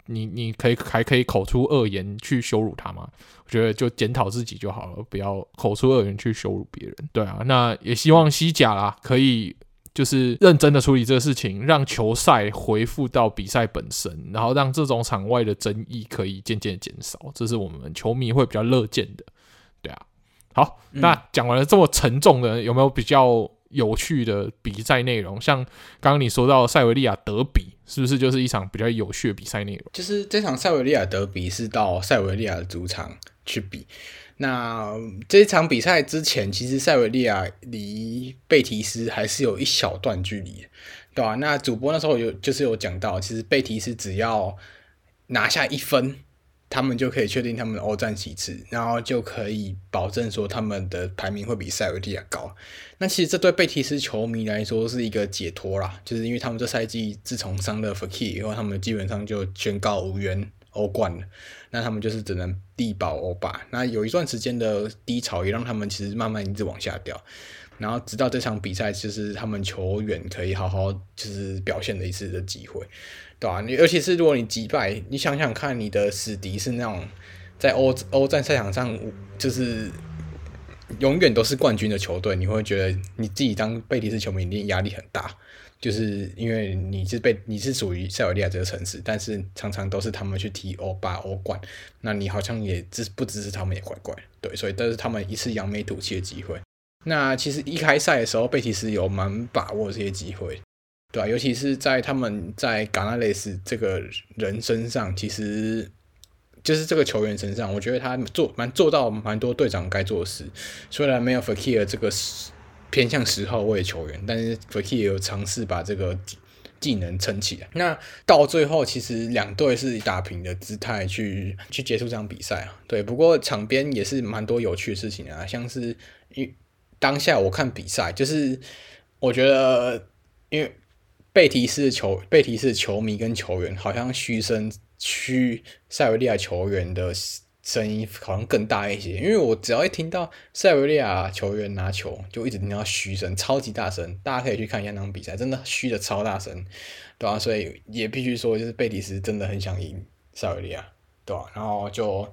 你你可以还可以口出恶言去羞辱他吗？我觉得就检讨自己就好了，不要口出恶言去羞辱别人。对啊，那也希望西甲啦可以就是认真的处理这个事情，让球赛回复到比赛本身，然后让这种场外的争议可以渐渐减少，这是我们球迷会比较乐见的。对啊，好，嗯、那讲完了这么沉重的，有没有比较？有趣的比赛内容，像刚刚你说到塞维利亚德比，是不是就是一场比较有趣的比赛内容？就是这场塞维利亚德比是到塞维利亚的主场去比。那这场比赛之前，其实塞维利亚离贝提斯还是有一小段距离，对吧？那主播那时候有就是有讲到，其实贝提斯只要拿下一分。他们就可以确定他们的欧战几次，然后就可以保证说他们的排名会比塞维利亚高。那其实这对贝提斯球迷来说是一个解脱啦，就是因为他们这赛季自从伤了 Fekir 以后，他们基本上就宣告无缘欧冠了。那他们就是只能力保欧霸。那有一段时间的低潮也让他们其实慢慢一直往下掉，然后直到这场比赛，就是他们球员可以好好就是表现的一次的机会。对啊，你尤其是如果你击败，你想想看，你的死敌是那种在欧欧战赛场上就是永远都是冠军的球队，你会觉得你自己当贝蒂斯球迷一定压力很大，就是因为你是被你是属于塞维利亚这个城市，但是常常都是他们去踢欧霸、欧冠，那你好像也支不支持他们也怪怪，对，所以这是他们一次扬眉吐气的机会。那其实一开赛的时候，贝蒂斯有蛮把握这些机会。对啊，尤其是在他们在卡纳雷斯这个人身上，其实就是这个球员身上，我觉得他做蛮做到蛮多队长该做的事。虽然没有 Fakir 这个偏向十号位球员，但是 Fakir 有尝试把这个技能撑起来。那到最后，其实两队是以打平的姿态去去结束这场比赛啊。对，不过场边也是蛮多有趣的事情啊，像是因当下我看比赛，就是我觉得因为。贝提斯球贝提斯球迷跟球员好像嘘声嘘塞维利亚球员的声音好像更大一些，因为我只要一听到塞维利亚球员拿球，就一直听到嘘声，超级大声。大家可以去看一下那场比赛，真的嘘的超大声，对吧？所以也必须说，就是贝提斯真的很想赢塞维利亚，对吧？然后就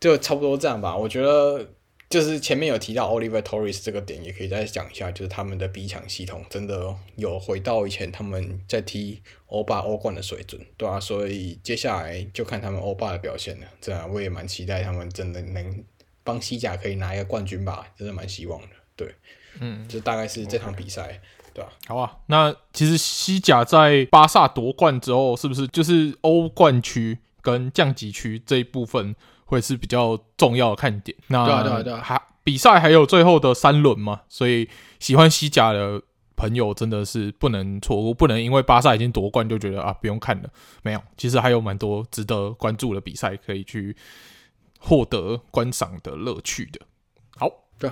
就差不多这样吧。我觉得就是前面有提到 Oliver Torres 这个点，也可以再讲一下，就是他们的逼抢系统真的有回到以前他们在踢欧霸欧冠的水准，对啊，所以接下来就看他们欧霸的表现了。这样我也蛮期待他们真的能帮西甲可以拿一个冠军吧，真的蛮希望的。对，嗯，就大概是这场比赛，okay. 对吧？好啊，那其实西甲在巴萨夺冠之后，是不是就是欧冠区跟降级区这一部分？会是比较重要的看点。那对啊，对啊，对啊，还比赛还有最后的三轮嘛，所以喜欢西甲的朋友真的是不能错过，不能因为巴萨已经夺冠就觉得啊不用看了。没有，其实还有蛮多值得关注的比赛可以去获得观赏的乐趣的。好，对，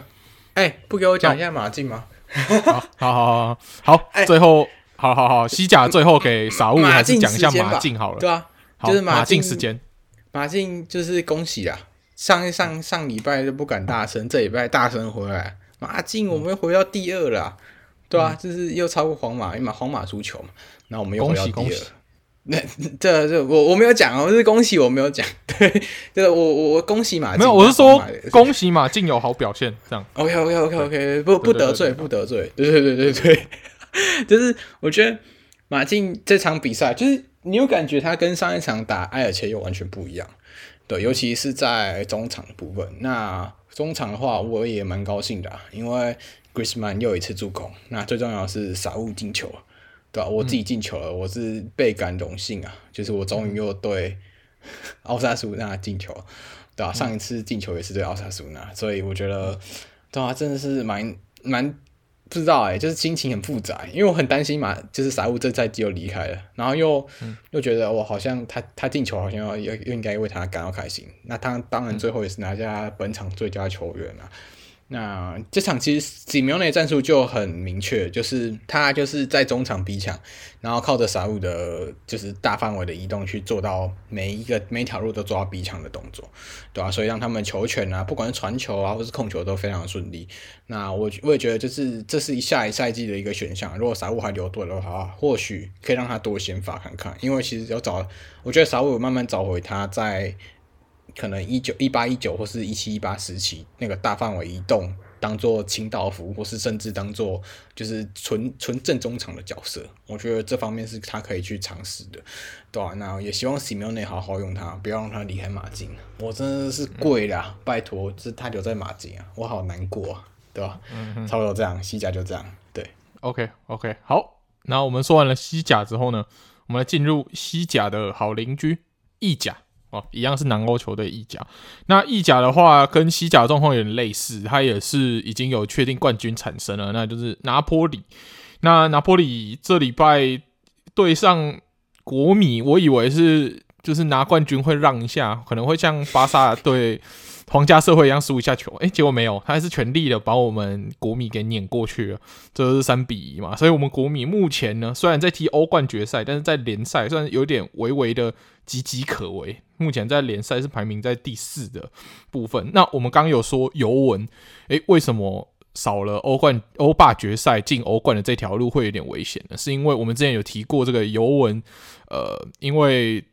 哎、欸，不给我讲一下马竞吗？好好好好好，欸、最后好好好，西甲最后给 傻物还是讲一下马竞好了。对啊，好就是马竞时间。马竞就是恭喜啦！上上上礼拜就不敢大声，这礼拜大声回来。马竞，我们又回到第二了，嗯，对啊，就是又超过皇马，因为皇马输球嘛，那我们又回到第二。那 这这我我没有讲哦，是恭喜我没有讲。对，这我我我恭喜马竞，没有，我是说恭喜马竞有好表现，这样。OK OK OK OK，不不得罪不得罪，对对对对对，就是我觉得马竞这场比赛就是。你有感觉他跟上一场打埃尔切又完全不一样，对，尤其是在中场的部分。那中场的话，我也蛮高兴的啊，因为 Griezmann 又一次助攻。那最重要的是萨乌进球，对吧？我自己进球了，我是倍感荣幸啊！就是我终于又对奥萨苏纳进球，对吧？上一次进球也是对奥萨苏纳，所以我觉得，对啊，真的是蛮蛮。不知道哎、欸，就是心情很复杂，因为我很担心嘛，就是萨乌这赛季又离开了，然后又、嗯、又觉得我好像他他进球好像要又又应该为他感到开心，那他当然最后也是拿下本场最佳球员了。那这场其实 s i m o n 战术就很明确，就是他就是在中场逼抢，然后靠着萨乌的，就是大范围的移动去做到每一个每条路都做到逼抢的动作，对吧、啊？所以让他们球权啊，不管是传球啊，或是控球都非常顺利。那我我也觉得，就是这是一下一赛季的一个选项。如果萨乌还留队的话，或许可以让他多先发看看，因为其实要找，我觉得萨乌慢慢找回他在。可能一九一八一九或是一七一八时期那个大范围移动，当做清道夫，或是甚至当做就是纯纯正中场的角色，我觉得这方面是他可以去尝试的，对吧、啊？那也希望西梅内好好用他，不要让他离开马竞。我真的是跪了，拜托，是他留在马竞啊，我好难过啊，对吧？嗯，差不多这样，西甲就这样，对，OK OK，好，那我们说完了西甲之后呢，我们来进入西甲的好邻居意甲。哦，一样是南欧球队意甲。那意甲的话，跟西甲状况有点类似，它也是已经有确定冠军产生了，那就是拿坡里。那拿坡里这礼拜对上国米，我以为是就是拿冠军会让一下，可能会像巴萨对皇家社会一样输一下球，诶、欸，结果没有，他还是全力的把我们国米给碾过去了，这是三比一嘛。所以，我们国米目前呢，虽然在踢欧冠决赛，但是在联赛算是有点微微的岌岌可危。目前在联赛是排名在第四的部分。那我们刚刚有说尤文，诶，为什么少了欧冠、欧霸决赛进欧冠的这条路会有点危险呢？是因为我们之前有提过这个尤文，呃，因为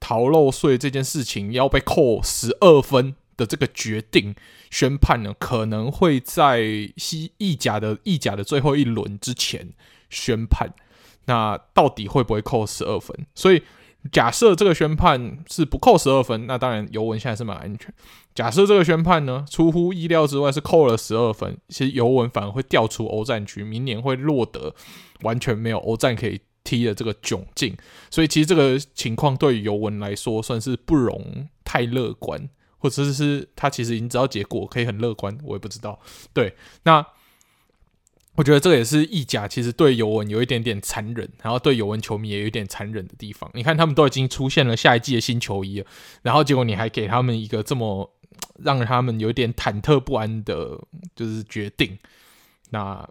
逃漏税这件事情要被扣十二分的这个决定宣判呢，可能会在西意甲的意甲的最后一轮之前宣判。那到底会不会扣十二分？所以。假设这个宣判是不扣十二分，那当然尤文现在是蛮安全。假设这个宣判呢，出乎意料之外是扣了十二分，其实尤文反而会掉出欧战区，明年会落得完全没有欧战可以踢的这个窘境。所以其实这个情况对于尤文来说算是不容太乐观，或者是他其实已经知道结果，可以很乐观，我也不知道。对，那。我觉得这个也是意甲，其实对尤文有一点点残忍，然后对尤文球迷也有一点残忍的地方。你看，他们都已经出现了下一季的新球衣，然后结果你还给他们一个这么让他们有点忐忑不安的，就是决定。那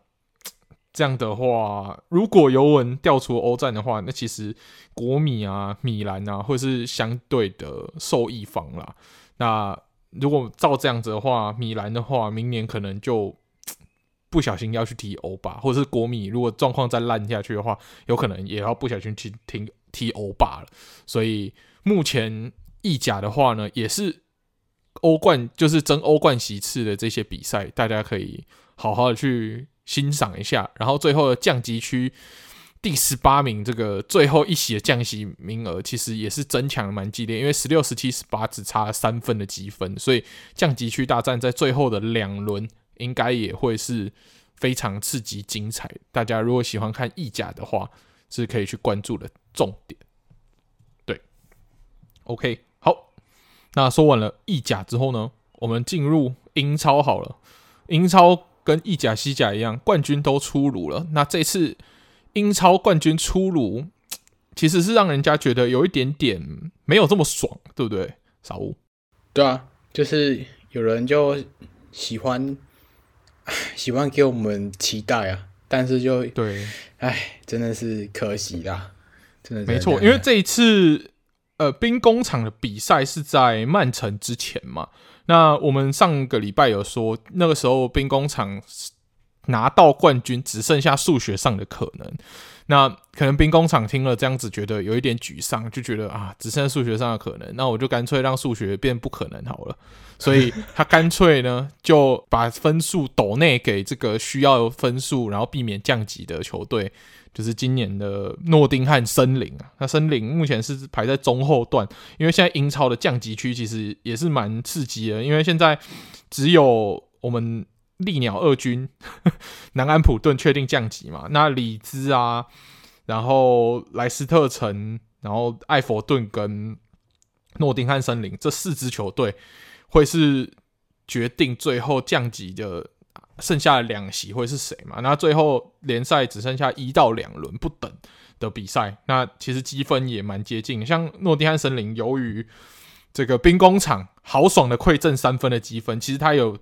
这样的话，如果尤文掉出欧战的话，那其实国米啊、米兰啊，会是相对的受益方啦。那如果照这样子的话，米兰的话，明年可能就。不小心要去踢欧巴，或者是国米，如果状况再烂下去的话，有可能也要不小心去踢踢欧巴了。所以目前意甲的话呢，也是欧冠就是争欧冠席次的这些比赛，大家可以好好的去欣赏一下。然后最后的降级区第十八名，这个最后一席的降级名额，其实也是争抢蛮激烈，因为十六、十七、十八只差三分的积分，所以降级区大战在最后的两轮应该也会是非常刺激精彩。大家如果喜欢看意甲的话，是可以去关注的重点。对，OK 好。那说完了意甲之后呢，我们进入英超好了。英超跟意甲、西甲一样，冠军都出炉了。那这次英超冠军出炉，其实是让人家觉得有一点点没有这么爽，对不对？小吴，对啊，就是有人就喜欢 喜欢给我们期待啊，但是就对，哎，真的是可惜啦，真的，真的没错，因为这一次。呃，兵工厂的比赛是在曼城之前嘛？那我们上个礼拜有说，那个时候兵工厂拿到冠军，只剩下数学上的可能。那可能兵工厂听了这样子，觉得有一点沮丧，就觉得啊，只剩数学上的可能，那我就干脆让数学变不可能好了。所以他干脆呢，就把分数抖内给这个需要分数，然后避免降级的球队。就是今年的诺丁汉森林啊，那森林目前是排在中后段，因为现在英超的降级区其实也是蛮刺激的，因为现在只有我们利鸟二军 南安普顿确定降级嘛，那里兹啊，然后莱斯特城，然后艾佛顿跟诺丁汉森林这四支球队会是决定最后降级的。剩下两席会是谁嘛？那最后联赛只剩下一到两轮不等的比赛，那其实积分也蛮接近。像诺丁汉森林，由于这个兵工厂豪爽的馈赠三分的积分，其实他有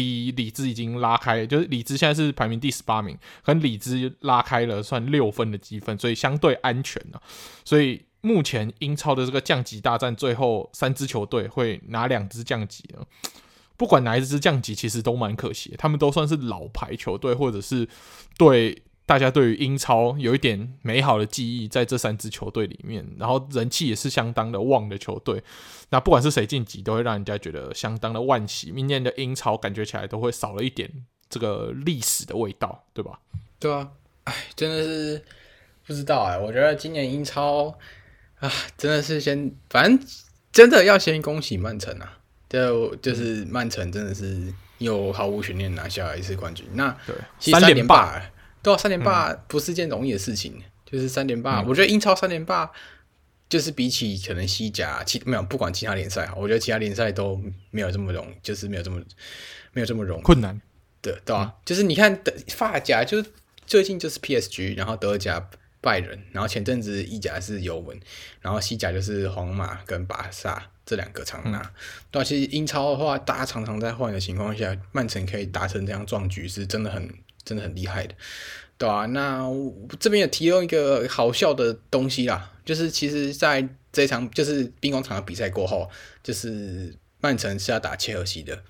比李兹已经拉开，就是李兹现在是排名第十八名，跟里兹拉开了算六分的积分，所以相对安全了。所以目前英超的这个降级大战，最后三支球队会哪两支降级呢？不管哪一支降级，其实都蛮可惜。他们都算是老牌球队，或者是对大家对于英超有一点美好的记忆，在这三支球队里面，然后人气也是相当的旺的球队。那不管是谁晋级，都会让人家觉得相当的惋惜。明年的英超感觉起来都会少了一点这个历史的味道，对吧？对啊，哎，真的是不知道哎。我觉得今年英超啊，真的是先，反正真的要先恭喜曼城啊。就就是曼城真的是又毫无悬念拿下一次冠军。那对，三连霸，对啊，三连霸不是件容易的事情。嗯、就是三连霸，我觉得英超三连霸就是比起可能西甲，其没有不管其他联赛，我觉得其他联赛都没有这么容易，就是没有这么没有这么容易困难对，对、啊？嗯、就是你看的法甲，就最近就是 PSG，然后德甲拜仁，然后前阵子意甲是尤文，然后西甲就是皇马跟巴萨。这两个常拿，对、啊、其实英超的话，大家常常在换的情况下，曼城可以达成这样壮举，是真的很、真的很厉害的，对啊，那这边也提供一个好笑的东西啦，就是其实在这场就是兵工厂的比赛过后，就是曼城是要打切尔西的。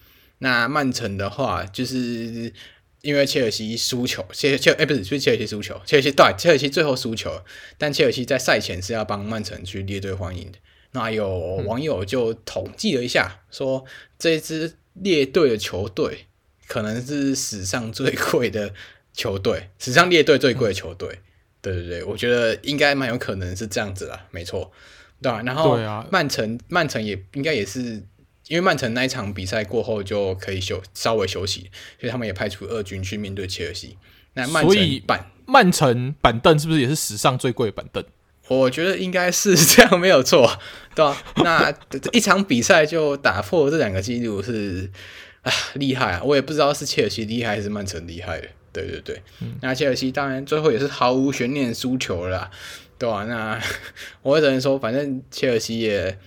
那曼城的话，就是因为切尔西输球，切切哎不是，是切尔西输球，切尔西对，切尔西最后输球，但切尔西在赛前是要帮曼城去列队欢迎的。那有网友就统计了一下，说这支列队的球队可能是史上最贵的球队，史上列队最贵的球队。对对对，我觉得应该蛮有可能是这样子啦，没错，对吧？然后曼城，曼城也应该也是，因为曼城那一场比赛过后就可以休稍微休息，所以他们也派出二军去面对切尔西。那曼城板曼城板凳是不是也是史上最贵的板凳？我觉得应该是这样，没有错，对吧？那一场比赛就打破这两个记录是啊，厉害啊！我也不知道是切尔西厉害还是曼城厉害的。对对对，嗯、那切尔西当然最后也是毫无悬念输球了啦，对吧？那 我只能说，反正切尔西也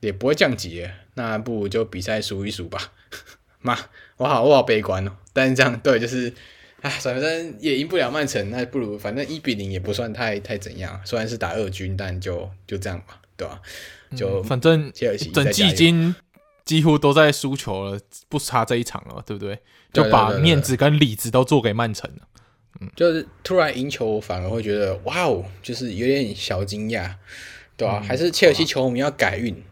也不会降级，那不如就比赛输一输吧。妈，我好我好悲观哦。但是这样对就是。哎，反正也赢不了曼城，那不如反正一比零也不算太太怎样。虽然是打二军，但就就这样吧，对吧？就反正切尔西整季已经几乎都在输球了，不差这一场了，对不对？就把面子跟里子都做给曼城了。嗯，就是突然赢球，反而会觉得哇哦，就是有点小惊讶，对吧？还是切尔西球迷要改运，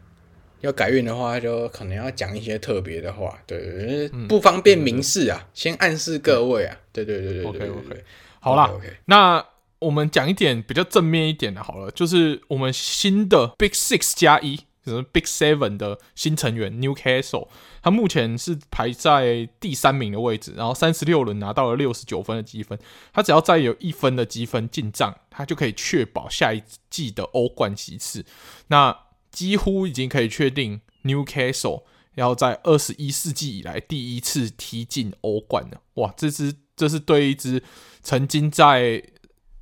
要改运的话，就可能要讲一些特别的话，对对对，不方便明示啊，先暗示各位啊，对对对对。OK OK，好啦，OK，那我们讲一点比较正面一点的，好了，就是我们新的 Big Six 加一，就是 Big Seven 的新成员 Newcastle，他目前是排在第三名的位置，然后三十六轮拿到了六十九分的积分，他只要再有一分的积分进账，他就可以确保下一季的欧冠席次。那几乎已经可以确定，Newcastle 要在二十一世纪以来第一次踢进欧冠了。哇，这支这是对一支曾经在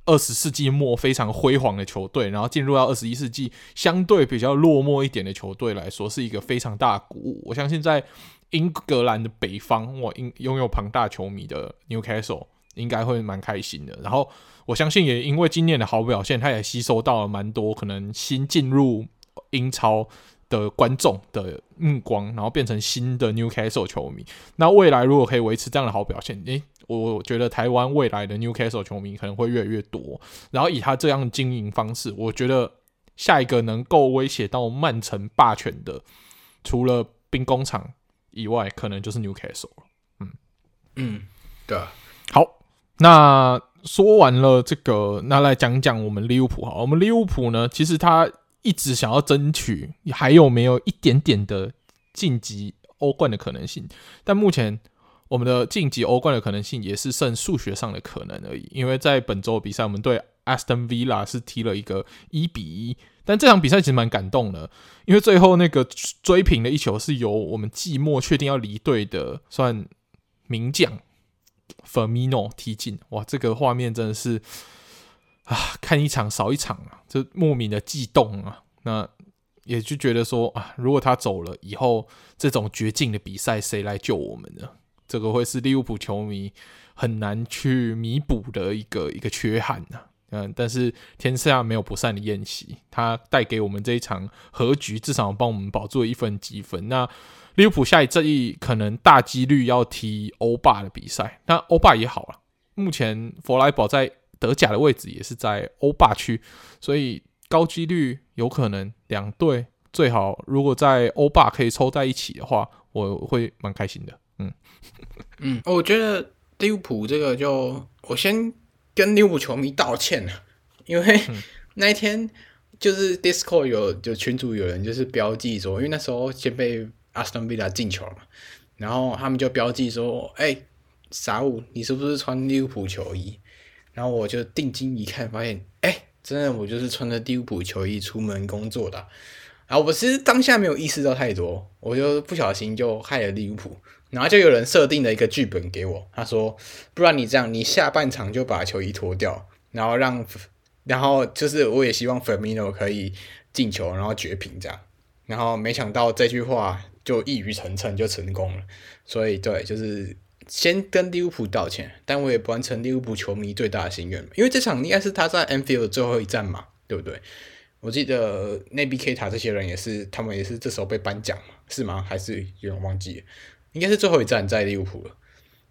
二十世纪末非常辉煌的球队，然后进入到二十一世纪相对比较落寞一点的球队来说，是一个非常大的鼓舞。我相信在英格兰的北方，哇，拥拥有庞大球迷的 Newcastle 应该会蛮开心的。然后我相信也因为今年的好表现，他也吸收到了蛮多可能新进入。英超的观众的目光，然后变成新的 Newcastle 球迷。那未来如果可以维持这样的好表现，诶、欸，我觉得台湾未来的 Newcastle 球迷可能会越来越多。然后以他这样的经营方式，我觉得下一个能够威胁到曼城霸权的，除了兵工厂以外，可能就是 Newcastle 了。嗯嗯，对。好，那说完了这个，那来讲讲我们利物浦。哈，我们利物浦呢，其实他。一直想要争取，还有没有一点点的晋级欧冠的可能性？但目前我们的晋级欧冠的可能性也是剩数学上的可能而已。因为在本周比赛，我们对 Aston Villa 是踢了一个一比一，但这场比赛其实蛮感动的，因为最后那个追平的一球是由我们季末确定要离队的算名将 Firmino 踢进。哇，这个画面真的是。啊，看一场少一场啊，就莫名的悸动啊。那也就觉得说啊，如果他走了以后，这种绝境的比赛谁来救我们呢？这个会是利物浦球迷很难去弥补的一个一个缺憾呐。嗯，但是天下没有不散的宴席，他带给我们这一场和局，至少帮我们保住了一份积分。那利物浦下一这一可能大几率要踢欧霸的比赛，那欧霸也好了。目前弗莱堡在。德甲的位置也是在欧霸区，所以高几率有可能两队最好如果在欧霸可以抽在一起的话，我会蛮开心的。嗯嗯，我觉得利物浦这个就我先跟利物浦球迷道歉了，因为 那一天就是 Discord 有就群主有人就是标记说，因为那时候先被阿斯顿维拉进球了嘛，然后他们就标记说，哎、欸，傻五，你是不是穿利物浦球衣？然后我就定睛一看，发现，哎，真的，我就是穿着利物浦球衣出门工作的。然后我其实当下没有意识到太多，我就不小心就害了利物浦。然后就有人设定了一个剧本给我，他说，不然你这样，你下半场就把球衣脱掉，然后让，然后就是我也希望 Firmino 可以进球，然后绝平这样。然后没想到这句话就一语成谶，就成功了。所以对，就是。先跟利物浦道歉，但我也不完成利物浦球迷最大的心愿，因为这场应该是他在 Anfield 的最后一战嘛，对不对？我记得内比 K 塔这些人也是，他们也是这时候被颁奖嘛，是吗？还是有点忘记了？应该是最后一战在利物浦了，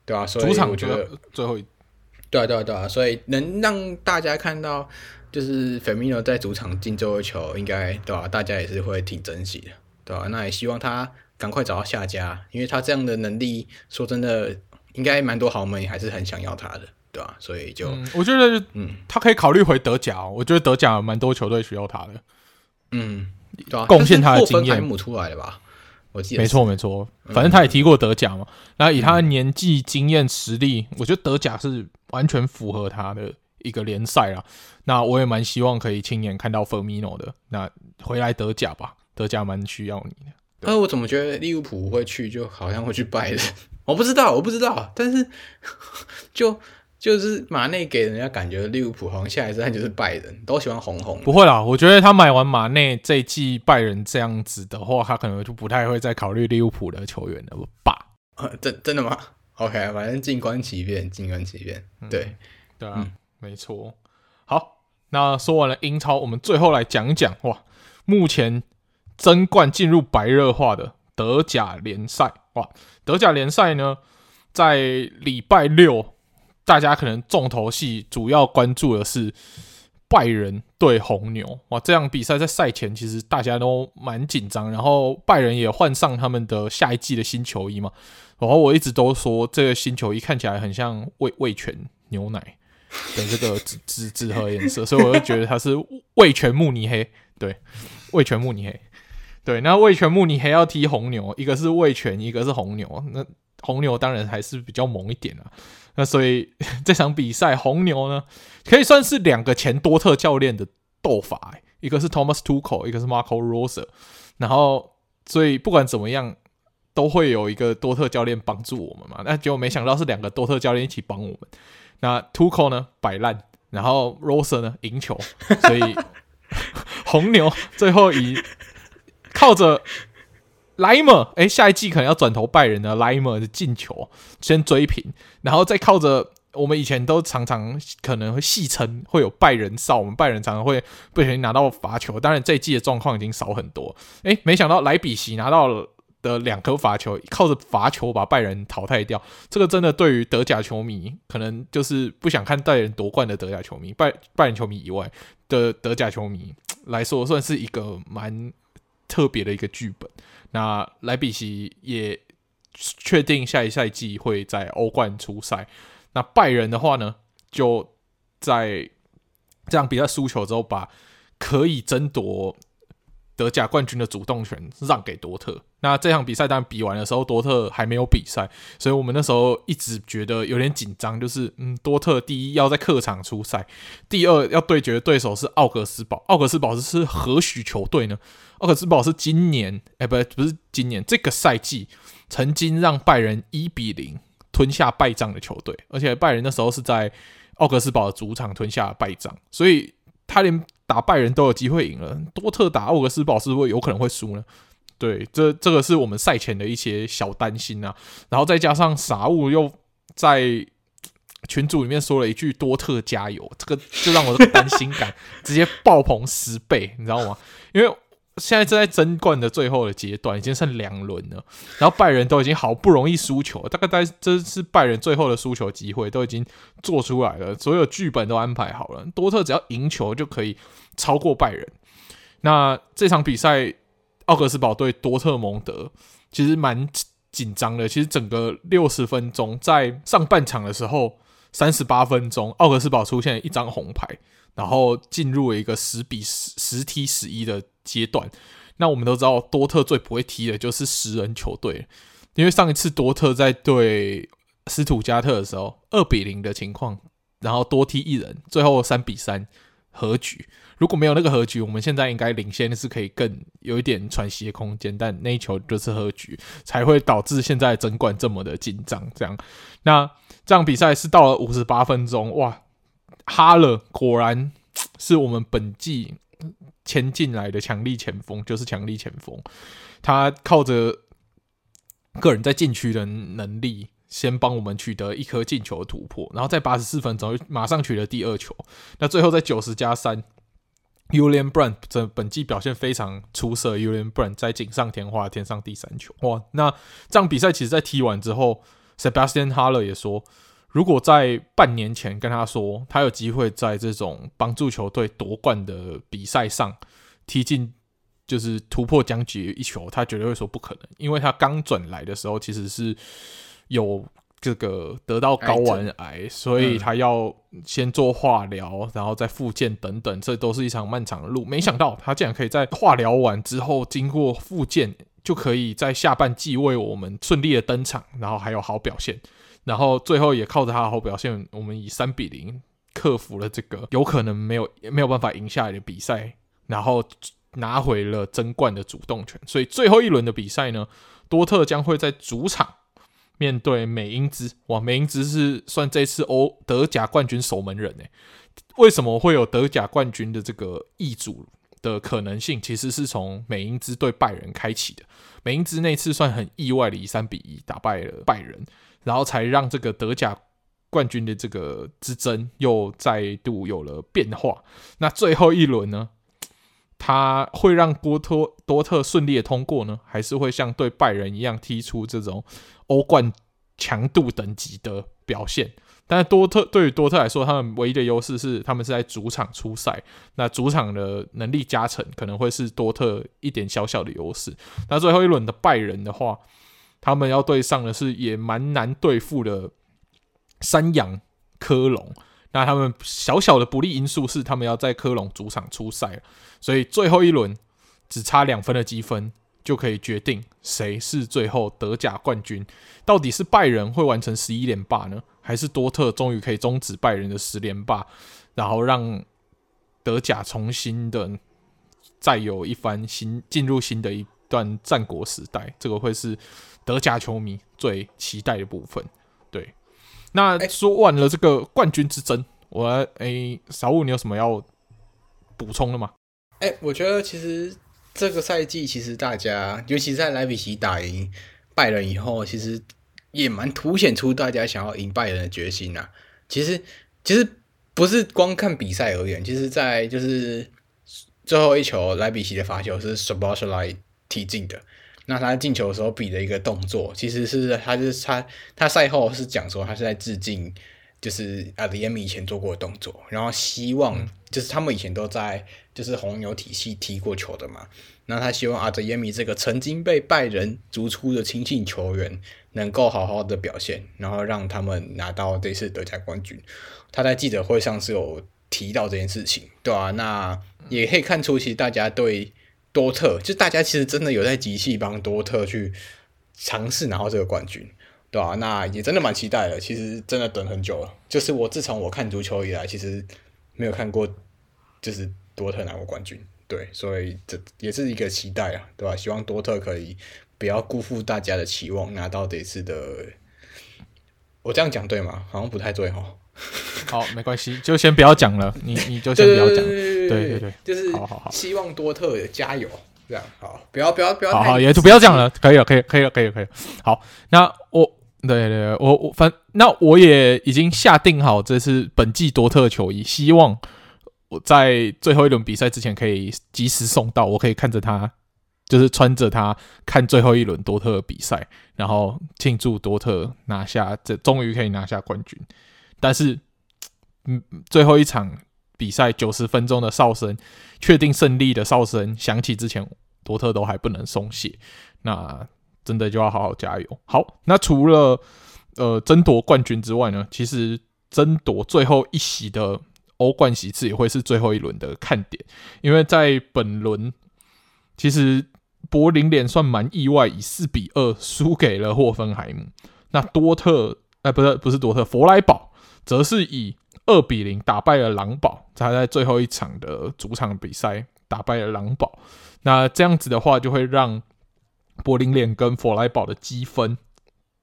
对吧、啊？所以我觉得最后一，对啊对啊对啊，所以能让大家看到就是 Firmino 在主场进最后球，应该对吧、啊？大家也是会挺珍惜的，对吧、啊？那也希望他赶快找到下家，因为他这样的能力，说真的。应该蛮多豪门也还是很想要他的，对吧、啊？所以就、嗯、我觉得，嗯，他可以考虑回德甲、哦。我觉得德甲蛮多球队需要他的，嗯，对啊，贡献他的经验。姆出来的吧？我记得没错没错，反正他也踢过德甲嘛。那、嗯、以他的年纪、经验、实力，我觉得德甲是完全符合他的一个联赛啦。那我也蛮希望可以亲眼看到 Firmino 的。那回来德甲吧，德甲蛮需要你的。呃，我怎么觉得利物浦会去，就好像会去拜仁。我不知道，我不知道，但是就就是马内给人家感觉利物浦好像下一站就是拜仁，都喜欢红红。不会啦，我觉得他买完马内这一季拜仁这样子的话，他可能就不太会再考虑利物浦的球员了吧？呃，真真的吗？OK，反正静观其变，静观其变。对，嗯、对啊，嗯、没错。好，那说完了英超，我们最后来讲一讲哇，目前争冠进入白热化的德甲联赛。哇，德甲联赛呢，在礼拜六，大家可能重头戏主要关注的是拜仁对红牛。哇，这场比赛在赛前其实大家都蛮紧张，然后拜仁也换上他们的下一季的新球衣嘛，然后我一直都说这个新球衣看起来很像味味全牛奶的这个纸纸纸盒颜色，所以我就觉得它是味全慕尼黑，对，味全慕尼黑，对，那魏全木你还要踢红牛，一个是魏全，一个是红牛，那红牛当然还是比较猛一点啊。那所以 这场比赛，红牛呢可以算是两个前多特教练的斗法，一个是 Thomas Tuchel，一个是 Marco Rose。然后，所以不管怎么样，都会有一个多特教练帮助我们嘛。那结果没想到是两个多特教练一起帮我们。那 Tuchel 呢摆烂，然后 Rose 呢赢球，所以 红牛最后以靠着。莱姆，哎，下一季可能要转投拜仁的莱姆的进球先追平，然后再靠着我们以前都常常可能会戏称会有拜仁哨，我们拜仁常常会不小心拿到罚球，当然这一季的状况已经少很多。哎，没想到莱比锡拿到的两颗罚球，靠着罚球把拜仁淘汰掉，这个真的对于德甲球迷，可能就是不想看拜仁夺冠的德甲球迷，拜拜仁球迷以外的德甲球迷来说，算是一个蛮特别的一个剧本。那莱比锡也确定下一赛季会在欧冠出赛。那拜仁的话呢，就在这样比赛输球之后，把可以争夺德甲冠军的主动权让给多特。那这场比赛当然比完的时候，多特还没有比赛，所以我们那时候一直觉得有点紧张。就是，嗯，多特第一要在客场出赛，第二要对决的对手是奥格斯堡。奥格斯堡是何许球队呢？奥格斯堡是今年，哎，不，不是今年，这个赛季曾经让拜仁一比零吞下败仗的球队，而且拜仁那时候是在奥格斯堡的主场吞下败仗，所以他连打拜仁都有机会赢了。多特打奥格斯堡是不是有可能会输呢？对，这这个是我们赛前的一些小担心啊。然后再加上傻物又在群组里面说了一句“多特加油”，这个就让我的担心感 直接爆棚十倍，你知道吗？因为现在正在争冠的最后的阶段，已经剩两轮了。然后拜仁都已经好不容易输球，大概在这是拜仁最后的输球机会，都已经做出来了，所有剧本都安排好了。多特只要赢球就可以超过拜仁。那这场比赛，奥格斯堡对多特蒙德其实蛮紧张的。其实整个六十分钟，在上半场的时候，三十八分钟，奥格斯堡出现了一张红牌，然后进入了一个十比十十踢十一的。阶段，那我们都知道多特最不会踢的就是十人球队，因为上一次多特在对斯图加特的时候，二比零的情况，然后多踢一人，最后三比三和局。如果没有那个和局，我们现在应该领先是可以更有一点喘息的空间，但那一球就是和局，才会导致现在争冠这么的紧张。这样，那这场比赛是到了五十八分钟，哇，哈勒果然是我们本季。签进来的强力前锋就是强力前锋，他靠着个人在禁区的能力，先帮我们取得一颗进球的突破，然后在八十四分钟马上取得第二球。那最后在九十加三 u l i a n Brand 这本季表现非常出色，Ulian Brand 在锦上添花，添上第三球。哇，那这场比赛其实，在踢完之后，Sebastian Haller 也说。如果在半年前跟他说他有机会在这种帮助球队夺冠的比赛上踢进，就是突破僵局一球，他绝对会说不可能，因为他刚转来的时候其实是有这个得到睾丸癌，所以他要先做化疗，然后再复健等等，这都是一场漫长的路。没想到他竟然可以在化疗完之后，经过复健，就可以在下半季为我们顺利的登场，然后还有好表现。然后最后也靠着他的好表现，我们以三比零克服了这个有可能没有没有办法赢下来的比赛，然后拿回了争冠的主动权。所以最后一轮的比赛呢，多特将会在主场面对美因兹。哇，美因兹是算这次欧德甲冠军守门人诶。为什么会有德甲冠军的这个易主的可能性？其实是从美因兹对拜仁开启的。美因兹那次算很意外的以三比一打败了拜仁。然后才让这个德甲冠军的这个之争又再度有了变化。那最后一轮呢？他会让波托多特顺利的通过呢，还是会像对拜仁一样踢出这种欧冠强度等级的表现？但是多特对于多特来说，他们唯一的优势是他们是在主场出赛，那主场的能力加成可能会是多特一点小小的优势。那最后一轮的拜仁的话，他们要对上的是也蛮难对付的山羊科隆。那他们小小的不利因素是他们要在科隆主场出赛，所以最后一轮只差两分的积分。就可以决定谁是最后德甲冠军。到底是拜仁会完成十一连霸呢，还是多特终于可以终止拜仁的十连霸，然后让德甲重新的再有一番新进入新的一段战国时代？这个会是德甲球迷最期待的部分。对，那说完了这个冠军之争，我来诶，小五，你有什么要补充的吗？哎，我觉得其实。这个赛季其实大家，尤其在莱比锡打赢拜仁以后，其实也蛮凸显出大家想要赢拜仁的决心呐、啊。其实，其实不是光看比赛而言，其实，在就是最后一球莱比锡的罚球是 Szoboszlai 踢进的。那他进球的时候比的一个动作，其实是他是他他赛后是讲说他是在致敬。就是阿德耶米以前做过的动作，然后希望就是他们以前都在就是红牛体系踢过球的嘛，那他希望阿德耶米这个曾经被拜仁逐出的亲信球员能够好好的表现，然后让他们拿到这次德甲冠军。他在记者会上是有提到这件事情，对啊，那也可以看出其实大家对多特，就大家其实真的有在集气帮多特去尝试拿到这个冠军。对啊，那也真的蛮期待的。其实真的等很久了，就是我自从我看足球以来，其实没有看过就是多特拿过冠军。对，所以这也是一个期待啊，对吧？希望多特可以不要辜负大家的期望，拿到这次的。我这样讲对吗？好像不太对哦。好，没关系，就先不要讲了。你你就先不要讲。对对对，就是好好好，希望多特加油。这样好，不要不要不要，好好也就不要讲了，可以了，可以可以了，可以可以。好，那我。对对对，我我反那我也已经下定好，这是本季多特球衣，希望我在最后一轮比赛之前可以及时送到，我可以看着他，就是穿着他看最后一轮多特的比赛，然后庆祝多特拿下这终于可以拿下冠军。但是，嗯，最后一场比赛九十分钟的哨声，确定胜利的哨声响起之前，多特都还不能松懈。那。真的就要好好加油。好，那除了呃争夺冠军之外呢，其实争夺最后一席的欧冠席次也会是最后一轮的看点。因为在本轮，其实柏林联算蛮意外，以四比二输给了霍芬海姆。那多特，哎、呃，不是不是多特，弗莱堡则是以二比零打败了狼堡，他在最后一场的主场比赛打败了狼堡。那这样子的话，就会让柏林联跟弗莱堡的积分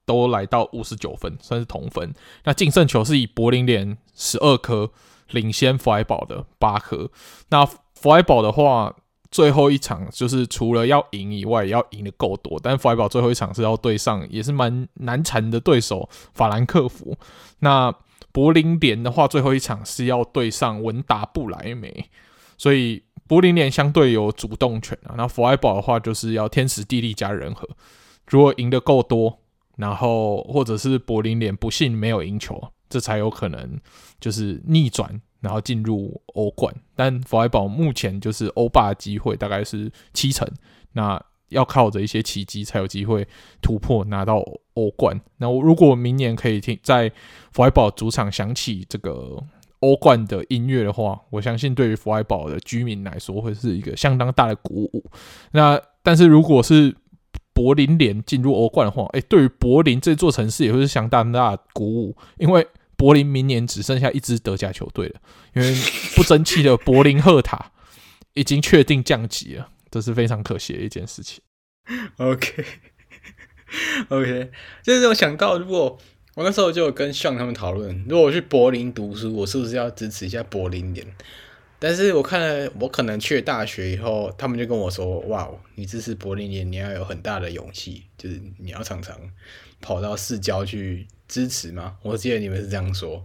都来到五十九分，算是同分。那净胜球是以柏林联十二颗领先弗莱堡的八颗。那弗莱堡的话，最后一场就是除了要赢以外，要赢得够多。但弗莱堡最后一场是要对上也是蛮难缠的对手法兰克福。那柏林联的话，最后一场是要对上文达不莱梅，所以。柏林联相对有主动权啊，那弗莱堡的话就是要天时地利加人和，如果赢得够多，然后或者是柏林联不幸没有赢球，这才有可能就是逆转，然后进入欧冠。但弗莱堡目前就是欧霸机会大概是七成，那要靠着一些奇迹才有机会突破拿到欧冠。那如果明年可以听在弗莱堡主场响起这个。欧冠的音乐的话，我相信对于弗莱堡的居民来说会是一个相当大的鼓舞。那但是如果是柏林联进入欧冠的话，诶、对于柏林这座城市也会是相当大的鼓舞，因为柏林明年只剩下一支德甲球队了，因为不争气的柏林赫塔已经确定降级了，这是非常可惜的一件事情。OK，OK，、就是我想到如果。我那时候就跟向他们讨论，如果我去柏林读书，我是不是要支持一下柏林联？但是我看了，我可能去大学以后，他们就跟我说：“哇，你支持柏林联，你要有很大的勇气，就是你要常常跑到市郊去支持吗？”我记得你们是这样说，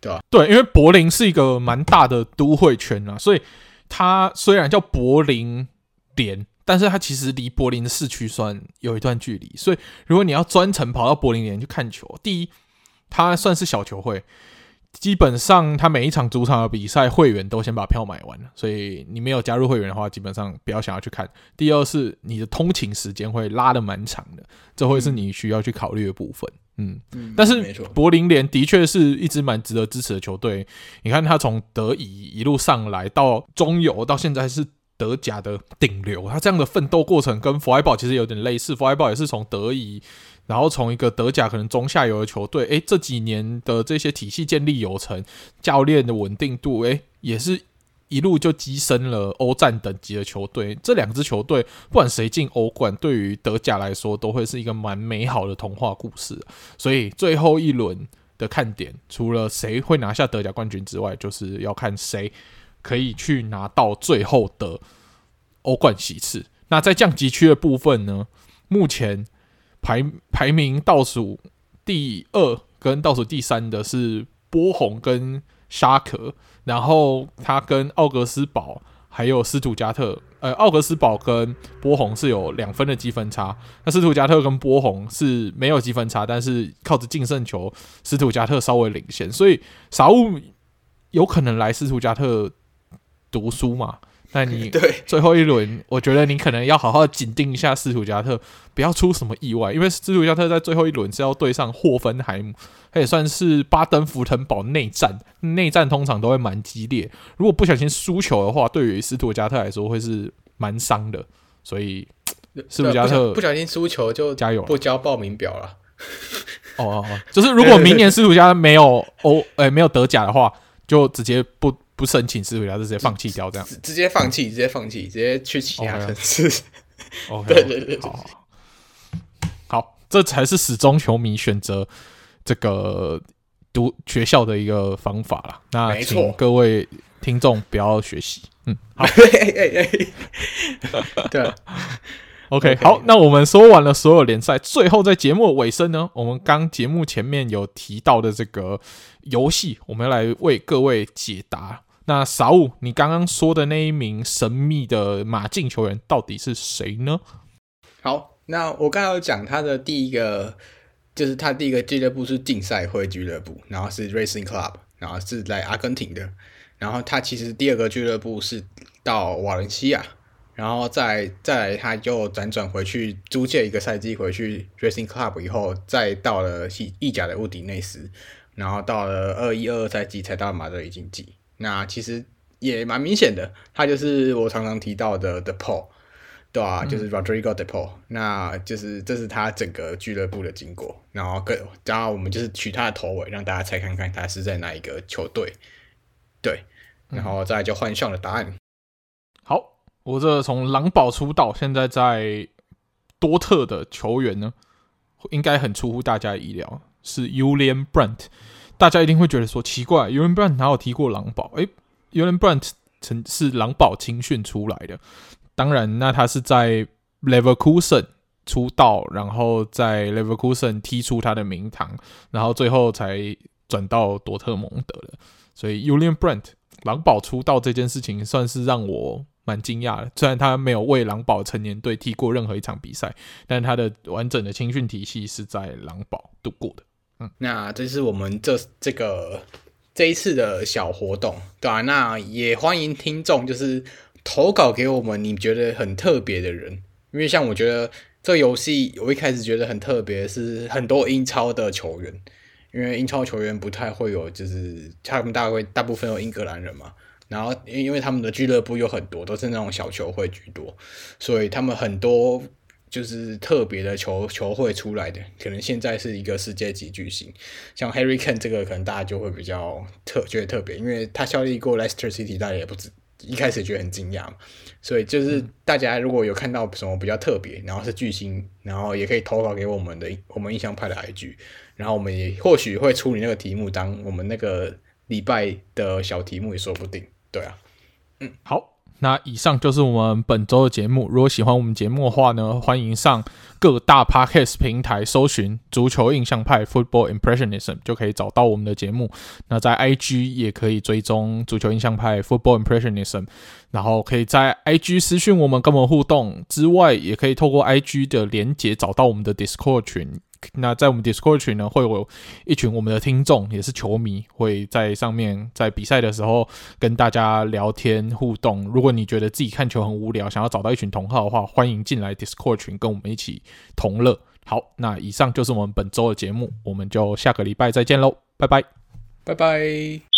对吧？对，因为柏林是一个蛮大的都会圈啊，所以它虽然叫柏林联。但是它其实离柏林的市区算有一段距离，所以如果你要专程跑到柏林联去看球，第一，它算是小球会。基本上，他每一场主场的比赛，会员都先把票买完了，所以你没有加入会员的话，基本上不要想要去看。第二是你的通勤时间会拉的蛮长的，这会是你需要去考虑的部分。嗯，嗯，但是柏林联的确是一支蛮值得支持的球队。你看他从德乙一路上来到中游，到现在是德甲的顶流，他这样的奋斗过程跟弗莱堡其实有点类似。弗莱堡也是从德乙。然后从一个德甲可能中下游的球队，诶，这几年的这些体系建立有成，教练的稳定度，诶，也是一路就跻身了欧战等级的球队。这两支球队，不管谁进欧冠，对于德甲来说都会是一个蛮美好的童话故事。所以最后一轮的看点，除了谁会拿下德甲冠军之外，就是要看谁可以去拿到最后的欧冠席次。那在降级区的部分呢，目前。排排名倒数第二跟倒数第三的是波鸿跟沙克，然后他跟奥格斯堡还有斯图加特，呃，奥格斯堡跟波鸿是有两分的积分差，那斯图加特跟波鸿是没有积分差，但是靠着净胜球，斯图加特稍微领先，所以傻物有可能来斯图加特读书嘛。那你 最后一轮，我觉得你可能要好好紧盯一下斯图加特，不要出什么意外，因为斯图加特在最后一轮是要对上霍芬海姆，他也算是巴登符腾堡内战，内战通常都会蛮激烈，如果不小心输球的话，对于斯图加特来说会是蛮伤的，所以斯图加特不小心输球就加油，不交报名表了。哦哦哦，就是如果明年斯图加特没有欧，诶没有德甲的话，就直接不。不申请斯图加特，就直接放弃掉这样直，直接放弃，直接放弃，直接去其他城市。OK，对对对，好，好，这才是始终球迷选择这个读学校的一个方法啦。那请各位听众不要学习。嗯，好，对。OK，好，那我们说完了所有联赛，最后在节目尾声呢，我们刚节目前面有提到的这个游戏，我们要来为各位解答。那傻物，你刚刚说的那一名神秘的马竞球员到底是谁呢？好，那我刚刚讲他的第一个，就是他第一个俱乐部是竞赛会俱乐部，然后是 Racing Club，然后是在阿根廷的，然后他其实第二个俱乐部是到瓦伦西亚。然后再再来，他就辗转回去租借一个赛季回去 Racing Club 以后，再到了意意甲的乌迪内斯，然后到了二一二二赛季才到马德里竞技。那其实也蛮明显的，他就是我常常提到的 De Paul，对啊，就是 Rodrigo De Paul，嗯。那就是这是他整个俱乐部的经过。然后跟然后我们就是取他的头尾，让大家猜看看他是在哪一个球队。对，然后再来就换上了答案。嗯我这从狼堡出道，现在在多特的球员呢，应该很出乎大家的意料，是 Julian Brandt。大家一定会觉得说奇怪，Julian Brand 哪有踢过狼堡？诶，Julian Brand 曾是狼堡青训出来的，当然，那他是在 Leverkusen 出道，然后在 Leverkusen 踢出他的名堂，然后最后才转到多特蒙德的。所以 Julian Brand 狼堡出道这件事情，算是让我。蛮惊讶的，虽然他没有为狼堡成年队踢过任何一场比赛，但他的完整的青训体系是在狼堡度过的。那这是我们这这个这一次的小活动，对吧？那也欢迎听众就是投稿给我们，你觉得很特别的人，因为像我觉得这游戏，我一开始觉得很特别，是很多英超的球员，因为英超球员不太会有，就是他们大概大部分有英格兰人嘛。然后，因为他们的俱乐部有很多，都是那种小球会居多，所以他们很多就是特别的球球会出来的，可能现在是一个世界级巨星，像 Harry Kane 这个，可能大家就会比较特觉得特别，因为他效力过 Leicester City，大家也不止一开始觉得很惊讶嘛，所以就是大家如果有看到什么比较特别，然后是巨星，然后也可以投稿给我们的我们印象派的 IG，然后我们也或许会出你那个题目，当我们那个礼拜的小题目也说不定。对啊，嗯，好，那以上就是我们本周的节目。如果喜欢我们节目的话呢，欢迎上各大 Podcast 平台搜寻“足球印象派 ”（Football Impressionism） 就可以找到我们的节目。那在 IG 也可以追踪“足球印象派 ”（Football Impressionism），然后可以在 IG 私讯我们，跟我们互动之外，也可以透过 IG 的连结找到我们的 Discord 群。那在我们 Discord 群呢，会有一群我们的听众，也是球迷，会在上面在比赛的时候跟大家聊天互动。如果你觉得自己看球很无聊，想要找到一群同好的话，欢迎进来 Discord 群跟我们一起同乐。好，那以上就是我们本周的节目，我们就下个礼拜再见喽，拜拜，拜拜。